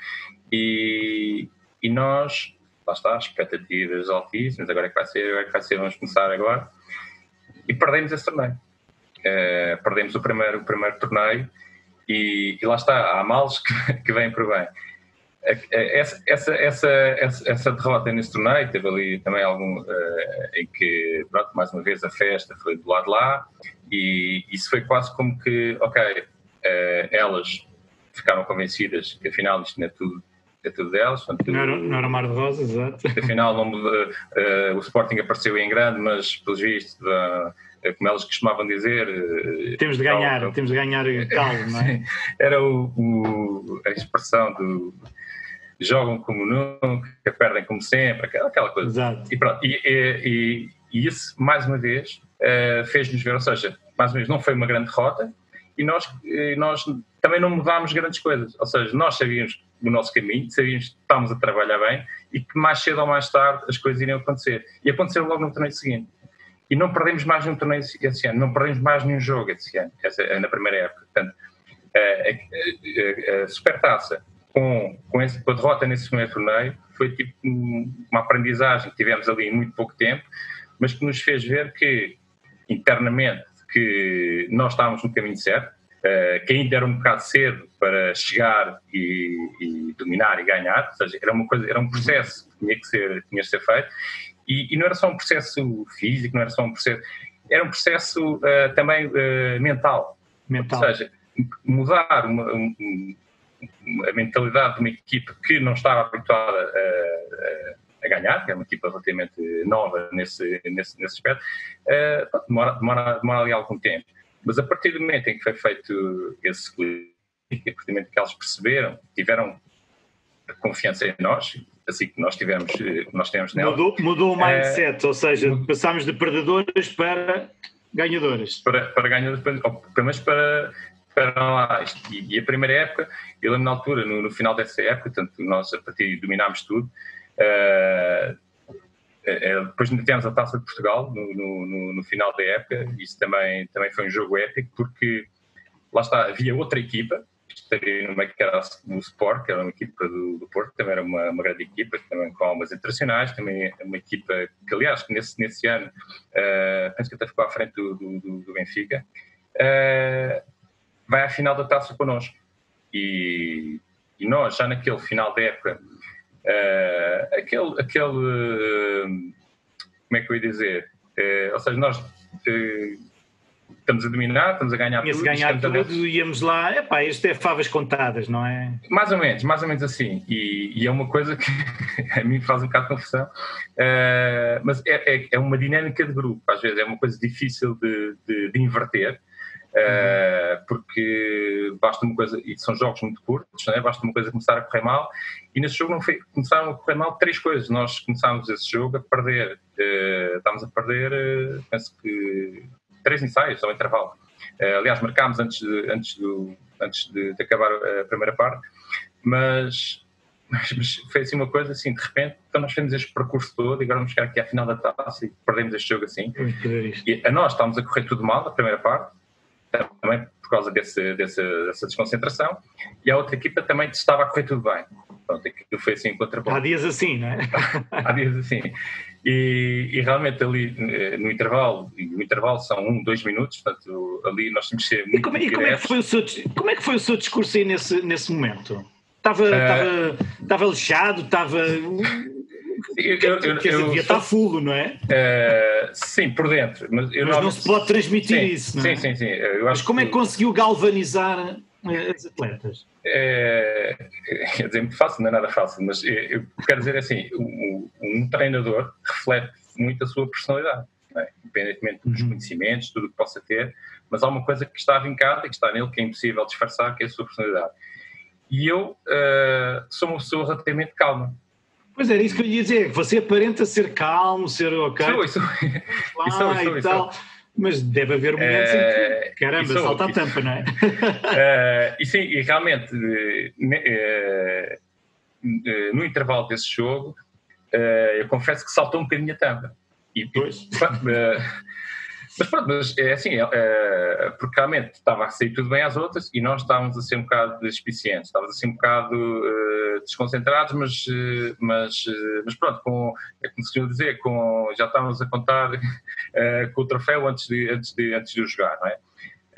e, e nós, lá está, expectativas altíssimas, agora é que vai ser, agora é que vai ser, vamos começar agora, e perdemos esse torneio. Uh, perdemos o primeiro, o primeiro torneio e, e lá está, há males que, [laughs] que vêm por bem. Essa, essa, essa, essa, derrota nesse torneio teve ali também algum uh, em que, pronto, mais uma vez a festa foi do lado de lá e isso foi quase como que, ok, uh, elas ficaram convencidas que afinal isto não é tudo, é tudo delas. Portanto, não, era, não era mar de rosas, exato. Afinal não, uh, o Sporting apareceu em grande, mas pelos vistos como elas costumavam dizer. Eh, temos de ganhar, tal, temos de ganhar [laughs] calmo, não é? Era o, o, a expressão do jogam como nunca, perdem como sempre, aquela coisa. Exato. E, pronto, e, e, e isso, mais uma vez, uh, fez-nos ver, ou seja, mais uma vez, não foi uma grande derrota e nós, nós também não mudámos grandes coisas. Ou seja, nós sabíamos o nosso caminho, sabíamos que estávamos a trabalhar bem e que mais cedo ou mais tarde as coisas iriam acontecer. E aconteceram logo no torneio seguinte e não perdemos mais nenhum torneio esse ano, não perdemos mais nenhum jogo esse ano, essa, na primeira época. Portanto, a, a, a, a Supertaça, com, com, esse, com a derrota nesse primeiro torneio, foi tipo uma aprendizagem que tivemos ali em muito pouco tempo, mas que nos fez ver que, internamente, que nós estávamos no caminho certo, uh, que ainda era um bocado cedo para chegar e, e, dominar e ganhar, ou seja, era, uma coisa, era um processo que tinha que ser, tinha que ser feito, e, e, não era só um processo físico, não era só um processo, era um processo uh, também uh, mental. mental. Ou seja, mudar uma, um, a mentalidade de uma equipa que não estava habituada a, a, ganhar, que é uma equipa relativamente nova nesse, nesse, nesse aspecto, uh, demora, demora, demora ali algum tempo. Mas a partir do momento em que foi feito esse clique, a partir do momento que eles perceberam, tiveram confiança em nós, assim que nós tivemos, nós tivemos nela. Mudou, mudou o mindset, é, ou seja, passámos de perdedores para ganhadores. Para, para ganhadores, pelo menos para, para lá. E, e, a primeira época, eu lembro na altura, no, no, final dessa época, portanto, nós a partir dominámos tudo. Uh, depois tivemos a Taça de Portugal no, no, no, final da época, isso também, também foi um jogo épico, porque lá está, havia outra equipa estaria no que era o Sport, que era uma equipa do, do Porto, também era uma, uma, grande equipa, também com algumas internacionais, também uma equipa que, aliás, nesse, nesse ano, uh, penso que até ficou à frente do, do, do Benfica, uh, vai à final da taça connosco. E, e nós, já naquele final da época, uh, aquele, aquele como é que eu ia dizer? ou seja, nós estamos a dominar, estamos a ganhar tudo. ganhar tudo, a... íamos lá, epá, isto é favas contadas, não é? Mais ou menos, mais ou menos assim. E, e é uma coisa que [laughs] a mim faz um bocado de confusão, uh, mas é, é, é, uma dinâmica de grupo, às vezes é uma coisa difícil de, de, de inverter. Uh, porque basta uma coisa, e são jogos muito curtos, é? basta uma coisa começar a correr mal, e nesse jogo não foi, começaram a correr mal três coisas. Nós começámos esse jogo a perder, uh, estávamos a perder, uh, penso que três ensaios ao intervalo. Uh, aliás, marcámos antes, de, antes, do, antes de, de, acabar a primeira parte, mas, [laughs] mas, mas, foi assim uma coisa assim, de repente, então nós fizemos este percurso todo e agora vamos chegar aqui à final da taça e perdemos este jogo assim. E a nós estávamos a correr tudo mal a primeira parte, também por causa desse, desse, dessa desconcentração, e a outra equipa também estava a correr tudo bem. Pronto, aquilo foi assim contra Há dias assim, não é? [laughs] Há dias assim. E, e, realmente ali eh, no intervalo, e o intervalo são um, dois minutos, portanto ali nós temos que ser muito e como, e como, é que foi o seu, como é que foi o seu discurso aí nesse, nesse momento? Estava, uh, estava, estava lixado, estava... Eu, eu, eu, devia estar fulo, não é? Uh, sim, por dentro. Mas, mas não se pode transmitir sim, isso, não é? Sim, sim, sim. mas como é que conseguiu galvanizar as atletas? É, [laughs] quer dizer, muito fácil, não é nada fácil, mas eu quero dizer assim, um, um treinador reflete muito a sua personalidade, é? independentemente dos uhum. conhecimentos, tudo o que possa ter, mas há uma coisa que está vincada e que está nele que é impossível disfarçar, que é a sua personalidade. E eu uh, sou uma pessoa relativamente calma. Pois era isso que eu ia dizer, você aparenta ser calmo, ser ok. Sou, isso, isso, [laughs] isso, e tal. Mas deve haver momentos em que, eh, caramba, isso, salta a tampa, não é? uh, [laughs] e sim, e realmente, uh, no intervalo desse jogo, eu confesso que saltou um bocadinho a tampa. E, pois. Mas pronto, mas é assim, é, é, porque realmente estava a sair tudo bem às outras e nós estávamos a ser um bocado despicientes, estávamos a ser um bocado uh, desconcentrados, mas, uh, mas, uh, mas pronto, com, é como se dizer, com, já estávamos a contar [laughs] com o troféu antes de, antes, de, antes de jogar, não é?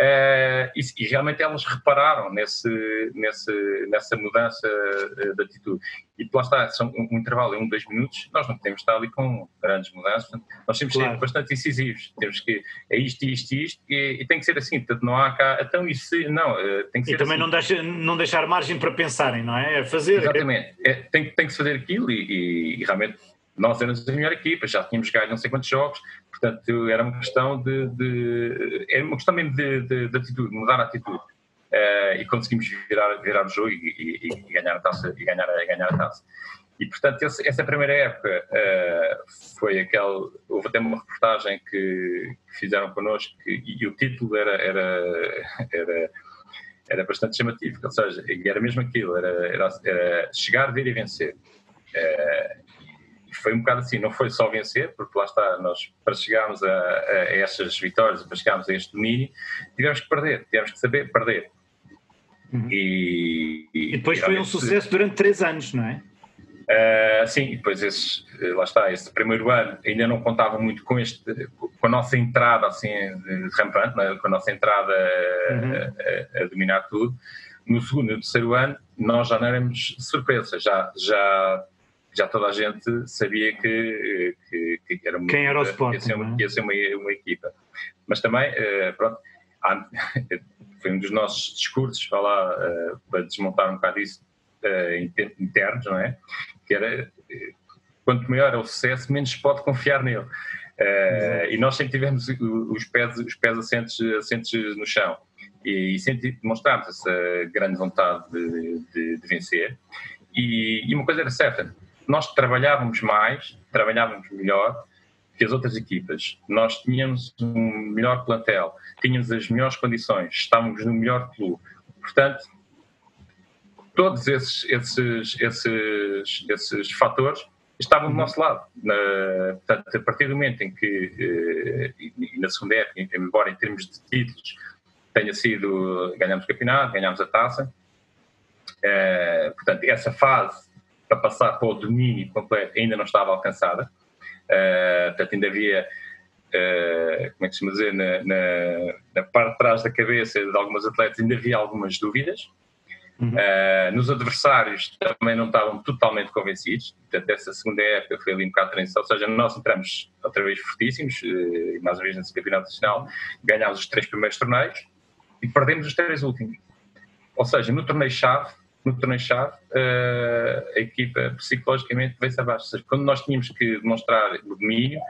Uh, e, e, realmente elas repararam nesse, nesse, nessa mudança uh, de atitude. E lá está, são um, um, intervalo de um, dois minutos, nós não podemos estar ali com grandes mudanças, nós temos que claro. ser bastante incisivos, temos que, é isto, isto, isto, e, e, tem que ser assim, portanto não há cá, então isso, não, uh, tem que ser E também assim. não, deixa, não deixar margem para pensarem, não é? É fazer. Exatamente, é, tem, tem que se fazer aquilo e, e realmente nós éramos a melhor equipa, já tínhamos ganho não sei quantos jogos, portanto era uma questão de, de era uma questão mesmo de, de, de atitude, mudar a atitude. Uh, e conseguimos virar, virar o jogo e, e, e, ganhar a taça e ganhar, ganhar a taça. E portanto esse, essa primeira época uh, foi aquele, houve até uma reportagem que, que fizeram connosco que, e, o título era, era, era era bastante chamativo, ou seja, era mesmo aquilo, era, era, era chegar, ver e vencer. Uh, foi um bocado assim, não foi só vencer, porque lá está, nós para chegarmos a, a estas vitórias, para chegarmos a este domínio, tivemos que perder, tivemos que saber perder. Uhum. E, e, e, depois foi um sucesso durante três anos, não é? Uh, sim, depois esses, lá está, esse primeiro ano ainda não contava muito com este, com a nossa entrada assim rampante, é? com a nossa entrada uhum. a, a, a, dominar tudo. No segundo e no terceiro ano nós já não éramos surpresa, já, já já toda a gente sabia que, que, que era, Quem era o Sporting, ia ser, uma, é? ia ser uma, uma, equipa. Mas também, uh, pronto, há, [laughs] foi um dos nossos discursos lá, uh, para desmontar um bocado isso uh, internos, não é? Que era quanto maior é o sucesso, menos pode confiar nele. e nós sempre tivemos os pés, os pés assentes, assentes no chão e, e sempre demonstrámos essa grande vontade de, de, de vencer. E, e, uma coisa era certa: nós trabalhávamos mais, trabalhávamos melhor que as outras equipas. Nós tínhamos um melhor plantel, tínhamos as melhores condições, estávamos no melhor clube. Portanto, todos esses, esses, esses, esses fatores estavam do nosso lado. Na, portanto, a partir do momento em que, eh, e na segunda época, embora em termos de títulos, tenha sido, ganhamos o campeonato, ganhamos a taça. Uh, portanto, essa fase para passar para o domínio completo ainda não estava alcançada. Uh, portanto, ainda havia, uh, como é que se chama dizer, na, na, na, parte de trás da cabeça de alguns atletas ainda havia algumas dúvidas. Uhum. Uh, nos adversários também não estavam totalmente convencidos. Portanto, essa segunda época foi ali um bocado de transição. Ou seja, nós entramos outra vez fortíssimos, mais uma vez nesse campeonato nacional, ganhámos os três primeiros torneios e perdemos os três últimos. Ou seja, no torneio-chave, no torneio-chave, uh, a equipa psicologicamente veio-se abaixo. Seja, quando nós tínhamos que demonstrar o domínio,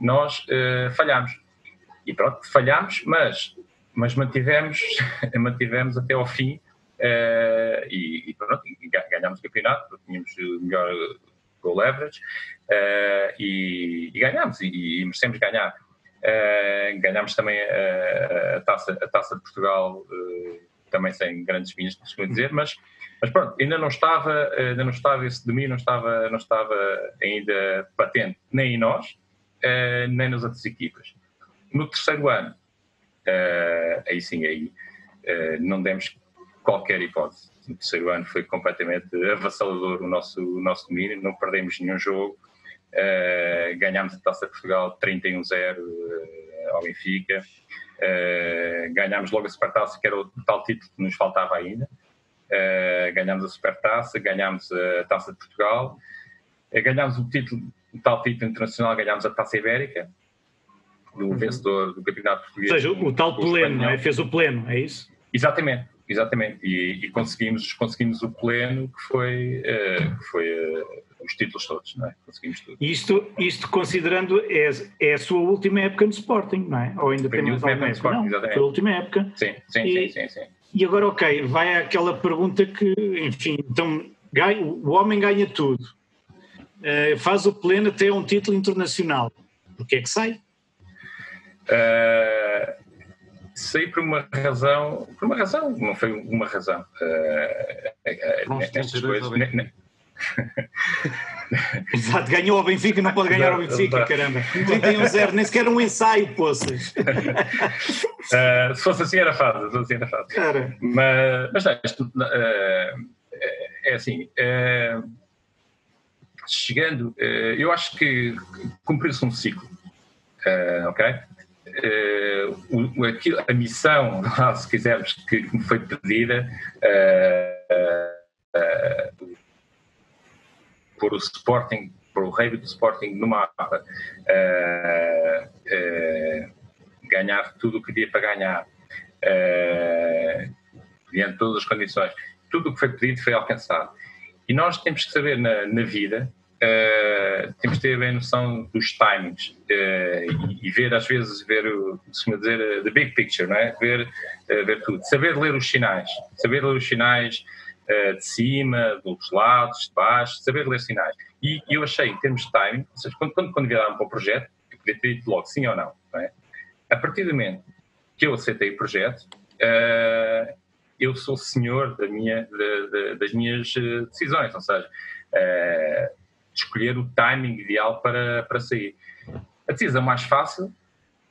nós falhámos. E pronto, falhámos, mas, mas mantivemos, [laughs] mantivemos até ao fim Uh, e, e, pronto, ganhámos o campeonato, porque tínhamos o melhor goal leverage uh, e, e, ganhámos e, e merecemos ganhar. Uh, ganhámos também a, a, taça, a taça de Portugal, também sem grandes vinhas, costuma dizer, mas, mas pronto, ainda não estava, ainda não estava esse domínio, não estava, não estava ainda patente, nem em nós, nem nas outras equipas. No terceiro ano, aí sim, aí não demos qualquer hipótese. No terceiro ano foi completamente avassalador o nosso, o nosso domínio, não perdemos nenhum jogo, ganhámos a Taça de Portugal 31-0 uh, ao Benfica, ganhámos logo a Supertaça, que era o tal título que nos faltava ainda, uh, ganhámos a Supertaça, ganhámos a Taça de Portugal, uh, ganhámos o título, o tal título internacional, ganhámos a Taça Ibérica, do uhum. vencedor do Campeonato Português. Ou seja, o, o tal pleno, é? fez o pleno, é isso? Exatamente, Exatamente, e, e, conseguimos, conseguimos o pleno que foi, uh, que foi os títulos todos, não é? Conseguimos tudo. Isto, isto considerando é, é a sua última época no Sporting, não é? Ou ainda tem mais alguma época? Sporting, não, exatamente. foi a última época. Sim, sim, e, sim, sim, sim. E agora, ok, vai àquela pergunta que, enfim, então ganha, o homem ganha tudo, uh, faz o pleno até um título internacional. O que é que sai? Uh, saí por uma razão, por uma razão, não foi uma razão. Uh, nestas coisas. [laughs] Exato, ganhou ao Benfica, não pode ganhar ao Benfica, caramba. 31-0, nem sequer um ensaio, poças. uh, [laughs] se fosse assim era fácil, se fosse assim era fácil. Mas, mas não, isto, uh, é assim, uh, chegando, eu acho que cumpriu-se um ciclo, ok? uh, aquilo, a missão, [laughs] se quisermos, que me foi pedida uh, uh, por o Sporting, por o rei do Sporting no mapa, ganhar tudo o que tinha para ganhar, diante de todas as condições, tudo o que foi pedido foi alcançado. E nós temos que saber na, na vida Uh, temos que ter bem noção dos timings uh, e, e, ver, às vezes, ver, o, se dizer, uh, the big picture, não é? Ver, ver tudo. Saber ler os sinais. Saber ler os sinais de cima, dos lados, de baixo, saber ler sinais. E, eu achei, em termos de timing, ou seja, quando, quando, quando viraram para o projeto, eu podia ter dito logo sim ou não, não é? A partir do momento que eu aceitei o projeto, eu sou senhor da minha, de, de, das minhas decisões, ou seja, escolher o timing ideal para, para sair. A decisão mais fácil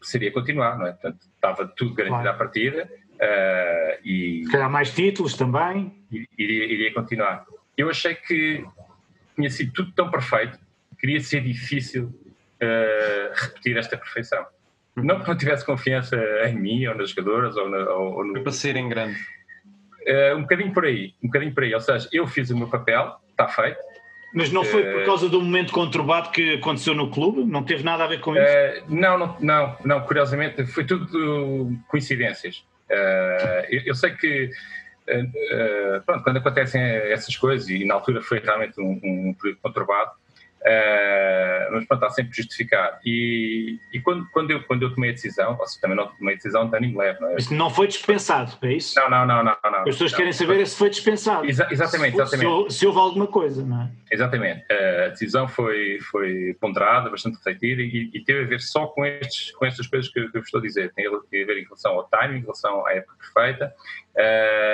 seria continuar, não é? Portanto, estava tudo garantido claro. à partida uh, e... Se calhar mais títulos também. Iria, iria continuar. Eu achei que tinha sido tudo tão perfeito que iria ser difícil uh, repetir esta perfeição. Não porque não tivesse confiança em mim, ou nas jogadoras, ou, na, ou, ou no... Foi para ser em grande. Uh, um bocadinho por aí, um bocadinho por aí. Ou seja, eu fiz o meu papel, está feito, mas não foi por eh, causa do momento conturbado que aconteceu no clube? Não teve nada a ver com isso? Uh, não, não, não, não, curiosamente foi tudo coincidências. Uh, eu, sei que uh, pronto, quando acontecem essas coisas, e na altura foi realmente um, um período conturbado, Uh, mas pronto, está sempre justificado. E, e quando, quando, eu, quando eu tomei a decisão, ou seja, também não tomei a decisão de ninguém leve, não é? Isso não foi dispensado, é isso? Não, não, não. não, não As pessoas não, querem saber se foi dispensado. Exa exatamente, exatamente. Se, se, houve alguma coisa, não é? Exatamente. Uh, a decisão foi, foi ponderada, bastante refletida e, e, teve a ver só com, estes, com estas coisas que, eu, que eu estou a dizer. Tem a ver em relação ao timing, em relação à época perfeita,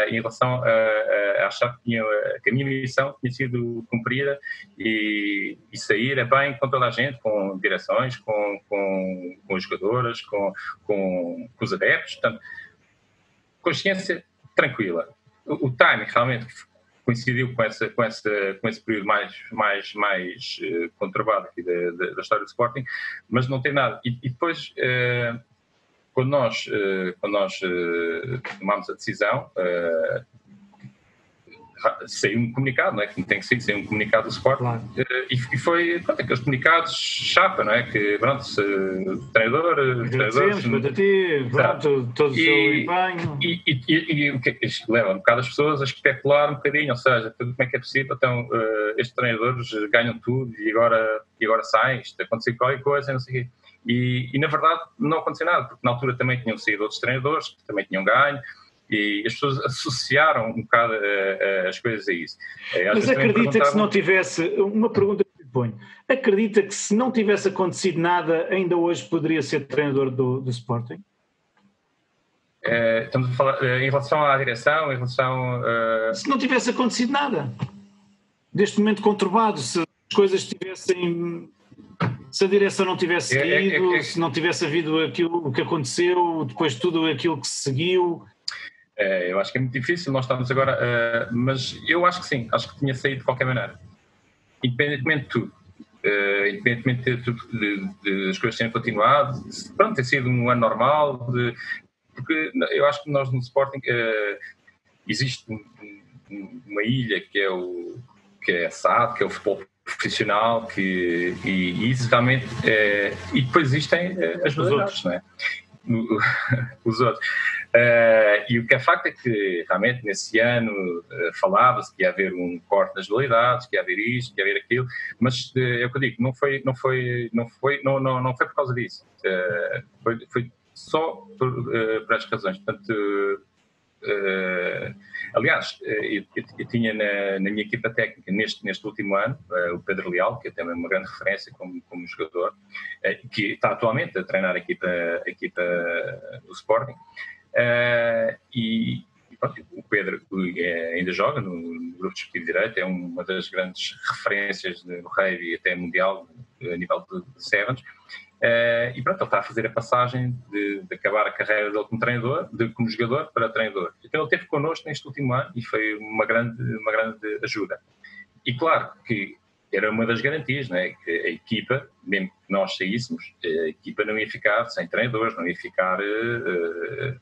em relação a, a achar que, tinha, que, a minha missão tinha sido cumprida e, e sair é bem com toda a gente, com direções, com, com, com os jogadores, com, com, com os adeptos. Portanto, consciência tranquila. O, o timing realmente coincidiu com, essa, com, essa, com esse período mais, mais, mais uh, conturbado da, da, da, história do Sporting, mas não tem nada. E, e depois, uh, quando nós, uh, quando nós tomámos a decisão, saiu um comunicado, não é? Que tem que sair, saiu um comunicado do Sport claro. Eh, e, foi pronto, aqueles comunicados chapa, não é? Que pronto, se, treinador, treinador para ti, pronto, todo o seu empenho. E, e, e, o que é que leva um bocado as pessoas a especular um bocadinho, ou seja, como é que é possível, então uh, estes treinadores ganham tudo e agora, e agora saem, isto aconteceu qualquer coisa, não sei o quê. E, e na verdade não aconteceu nada, porque na altura também tinham saído outros treinadores que também tinham ganho, e as pessoas associaram um bocado uh, uh, as coisas a isso. Uh, Mas acredita que se não tivesse, uma pergunta que lhe ponho, acredita que se não tivesse acontecido nada, ainda hoje poderia ser treinador do, do Sporting? estamos a falar em relação à direção, em relação. Se não tivesse acontecido nada, deste momento conturbado, se as coisas tivessem se a direção não tivesse seguido, é, é, é, se não tivesse havido aquilo que aconteceu, depois tudo aquilo que se seguiu, é, eu acho que é muito difícil, nós estamos agora, uh, mas eu acho que sim, acho que tinha saído de qualquer maneira, independentemente de tudo. Uh, independentemente de, de, de, as coisas terem continuado, pronto, ter sido um ano normal, de, porque eu acho que nós no Sporting uh, existe um, um, uma ilha que é o que é a SAD, que é o futebol profissional, que, e, e isso realmente é, e depois existem as modalidades, não é? [laughs] os outros. Uh, e o que é facto é que realmente nesse ano uh, falava-se que ia haver um corte das dualidades, que ia haver isto, que ia haver aquilo, mas uh, é o que eu digo, não foi, não foi, não foi, não, não, não foi por causa disso, foi, foi só por, por estas razões. Portanto, aliás, eu, eu, tinha na, na, minha equipa técnica neste, neste último ano o Pedro Leal, que é também uma grande referência como, como jogador, que está atualmente a treinar a equipa, a equipa do Sporting. E, o Pedro é, ainda joga no, Grupo Desportivo de Direito, é uma das grandes referências no rugby até mundial, a nível de, de Sevens. Uh, e pronto, ele está a fazer a passagem de, de, acabar a carreira dele como treinador, de, como jogador para treinador. Então ele esteve connosco neste último ano e foi uma grande, uma grande ajuda. E claro que era uma das garantias, né? que a equipa, mesmo que nós saíssemos, a equipa não ia ficar sem treinadores, não ia ficar uh,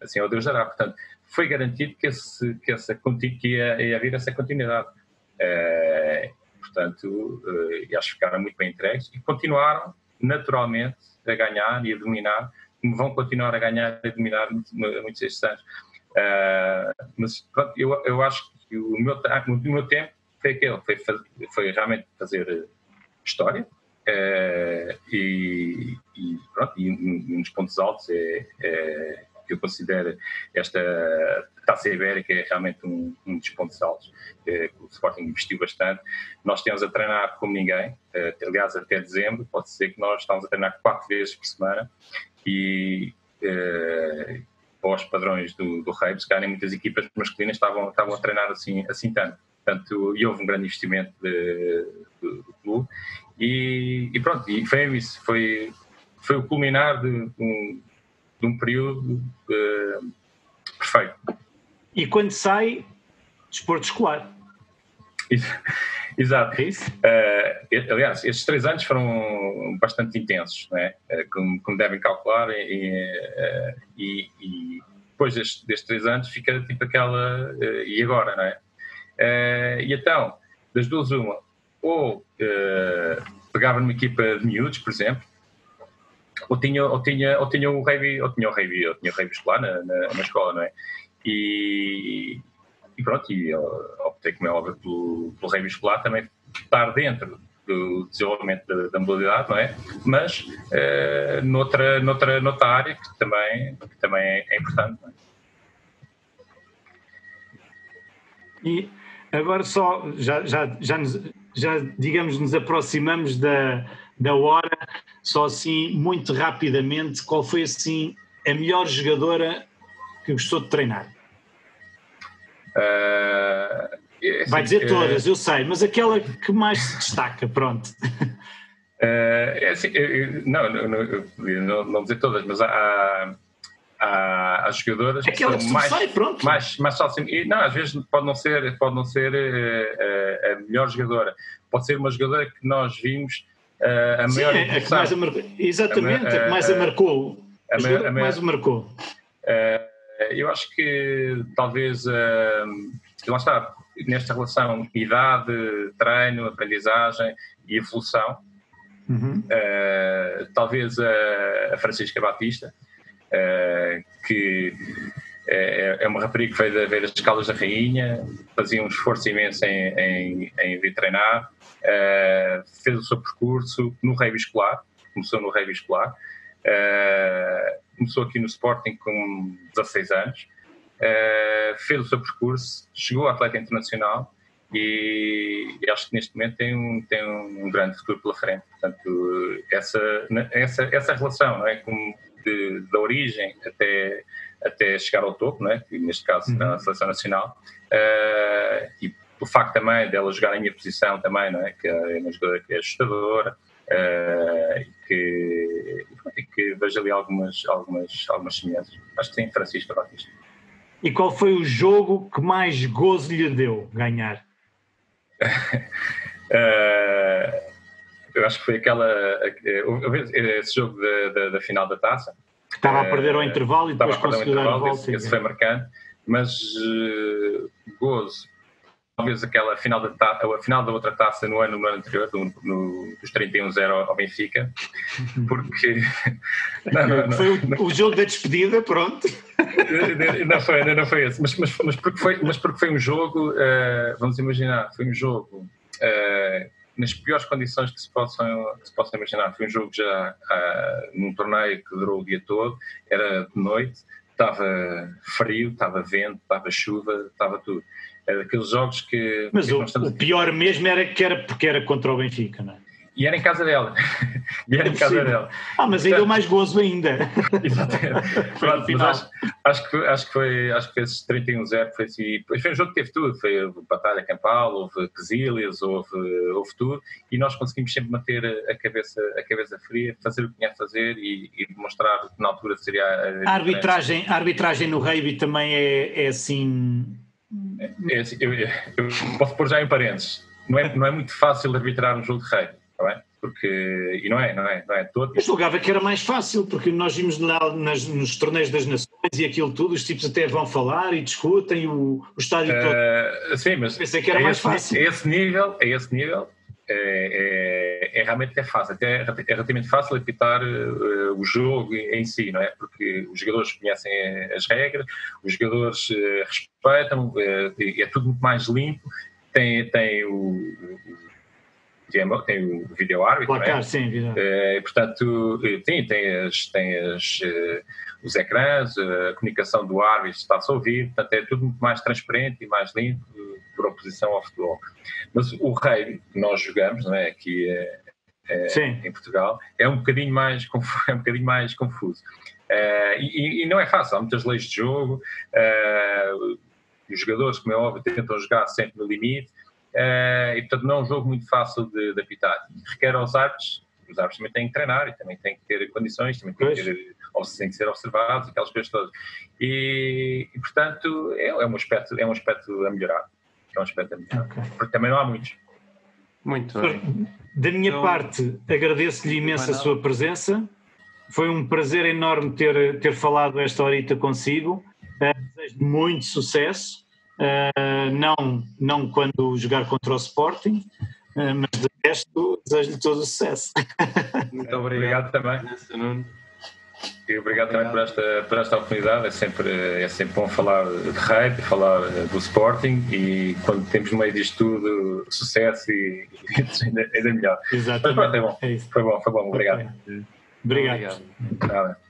assim ao Deus dará. Portanto, foi garantido que, esse, que, essa, que ia, ia haver essa continuidade. Uh, portanto, uh, acho que ficaram muito bem entregues e continuaram naturalmente a ganhar e a dominar, como vão continuar a ganhar e a dominar muitos estes anos. Uh, mas pronto, eu, eu acho que o meu, o meu tempo foi aquele, foi, foi realmente fazer história, uh, e, e, pronto, e um, um dos pontos altos é, é que eu considero esta taça ibérica é realmente um, um dos pontos altos, que o Sporting investiu bastante. Nós temos a treinar como ninguém, eh, aliás, até dezembro, pode ser que nós estamos a treinar quatro vezes por semana e eh, aos padrões do, do Rei, se calhar muitas equipas masculinas estavam, estavam a treinar assim, assim tanto. Portanto, e houve um grande investimento de, do, do clube e, e, pronto, e foi isso, foi, foi o culminar de um, de um período uh, perfeito. E quando sai, desporto escolar. Exato. É isso? Uh, aliás, estes três anos foram bastante intensos, é? uh, como, como, devem calcular, e, uh, e, e depois destes, destes, três anos fica tipo aquela. e agora, não é? e então, das duas, uma, ou pegava numa equipa de miúdos, por exemplo, ou tinha, ou tinha, ou tinha o rugby, ou tinha o rugby, ou tinha o rugby escolar na, na, na escola, não é? E, e pronto, e optei, como é óbvio, pelo, pelo escolar também estar dentro do desenvolvimento da, da modalidade, não é? Mas uh, noutra, noutra, noutra área que também, que também é, é importante, não é? E agora só, já, já, já, nos, já digamos, nos aproximamos da, da hora, só assim, muito rapidamente, qual foi assim a melhor jogadora que gostou de treinar? Uh, assim, Vai dizer todas, eu sei, mas aquela que mais se destaca, pronto. Uh, [laughs] é assim, não, não, não, não, dizer todas, mas há, há, há, jogadoras Aquela que que mais, sai, pronto. mais, mais fácil. E, não, às vezes pode não ser, pode não ser uh, a melhor jogadora. Pode ser uma jogadora que nós vimos uh, a Sim, maior é, que mais a marcou. Exatamente, a, a, que mais a marcou. A, a, a, a mais o marcou. Uh, eu acho que talvez, uh, lá está, nesta relação idade, treino, aprendizagem e evolução, uhum. uh, talvez a, a, Francisca Batista, uh, que é, é, uma rapariga que veio, veio das escalas da Rainha, fazia um esforço imenso em, em, em vir treinar, uh, fez o seu percurso no rei escolar, começou no rei escolar, começou aqui no Sporting com 16 anos, fez o seu percurso, chegou a atleta internacional e, acho que neste momento tem um, tem um grande futuro pela frente. Portanto, essa, essa, essa relação não é? De, da origem até, até chegar ao topo, não é? neste caso uhum. na seleção nacional, uh, e o facto também dela jogar em minha posição também, não é? que é uma jogadora que é ajustadora, uh, e, que, e que vejo ali algumas, algumas, algumas semelhanças. Acho que sim, Francisco Batista. E qual foi o jogo que mais gozo lhe deu ganhar? uh, [laughs] eu acho que foi aquela. Esse jogo da, da, da final da taça. Que estava a perder ao eh, intervalo e depois conseguiu dar a volta. Esse, esse foi marcante, mas uh, gozo. Talvez aquela final da, a final da outra taça no ano, no ano anterior, no, no, dos 31-0 ao Benfica, [laughs] porque. não, [laughs] não, não, foi o, o, jogo da despedida, pronto. [laughs] não foi, não, foi esse, mas, mas, mas, porque foi, mas porque foi um jogo, uh, vamos imaginar, foi um jogo. Uh, nas piores condições que se possam, que se possam imaginar. Foi um jogo já uh, num torneio que durou o dia todo, era de noite, estava frio, estava vento, estava chuva, estava tudo. Era daqueles jogos que. Mas o, o, pior mesmo era que era porque era contra o Benfica, não é? E era em casa dela. [laughs] e era é em casa dela. Ah, mas aí deu mais gozo ainda. [laughs] Exatamente. Mas acho, acho, que, acho, que foi, acho que esse 31-0 foi assim. Foi um jogo que teve tudo. Foi batalha campal, houve quesílias, houve, houve tudo. E nós conseguimos sempre manter a cabeça, a cabeça fria, fazer o que tinha a fazer e, e demonstrar que na altura seria. A, a arbitragem, a arbitragem no rugby também é, é assim. É, assim eu, eu, posso pôr já em parênteses. Não é, não é muito fácil arbitrar um jogo de rugby está bem? Porque, e não é, não é, não é todo. Eu julgava que era mais fácil, porque nós vimos na, nas, nos torneios das nações e aquilo tudo, os tipos até vão falar e discutem o, o estádio uh, todo. Sim, mas pensei que era mais esse, fácil. A esse nível, a esse nível é, é, é, realmente é fácil, até é relativamente fácil apitar uh, o jogo em si, não é? Porque os jogadores conhecem as regras, os jogadores uh, respeitam, uh, é tudo muito mais limpo, tem, tem o, tem o vídeo árbitro, Placar, é? sim. É, portanto, tem, tem, as, tem as, os ecrãs, a comunicação do árbitro está-se a ouvir, portanto é tudo muito mais transparente e mais limpo por oposição ao futebol. Mas o rei que nós jogamos, não é, aqui é, é, em Portugal, é um bocadinho mais, [laughs] é um bocadinho mais confuso. Uh, e, e, não é fácil, há muitas leis de jogo, uh, os jogadores, como é óbvio, tentam jogar sempre no limite, Uh, e portanto não é um jogo muito fácil de, de apitar. Requer aos árbitros, os árbitros também têm que treinar e também têm que ter condições, também têm que, ter, têm que ser observados, aquelas coisas todas. E, e portanto é, é, um aspecto, é um aspecto a melhorar. É um aspecto melhorar. Okay. Porque também não há muitos. Muito bem. Da minha então, parte, agradeço-lhe imenso a sua presença. Foi um prazer enorme ter, ter falado esta horita consigo. Uh, desejo muito sucesso Uh, não, não quando jogar contra o Sporting, uh, mas de resto desejo-lhe todo o sucesso. Muito obrigado, também. E obrigado, obrigado, também por esta, por esta oportunidade. É sempre, é sempre bom falar de rugby, falar do Sporting e quando temos no meio disto tudo sucesso e, e [laughs] ainda, ainda melhor. Exatamente. Mas pronto, é bom. É foi bom, foi bom. Obrigado. Obrigado. obrigado. Nada.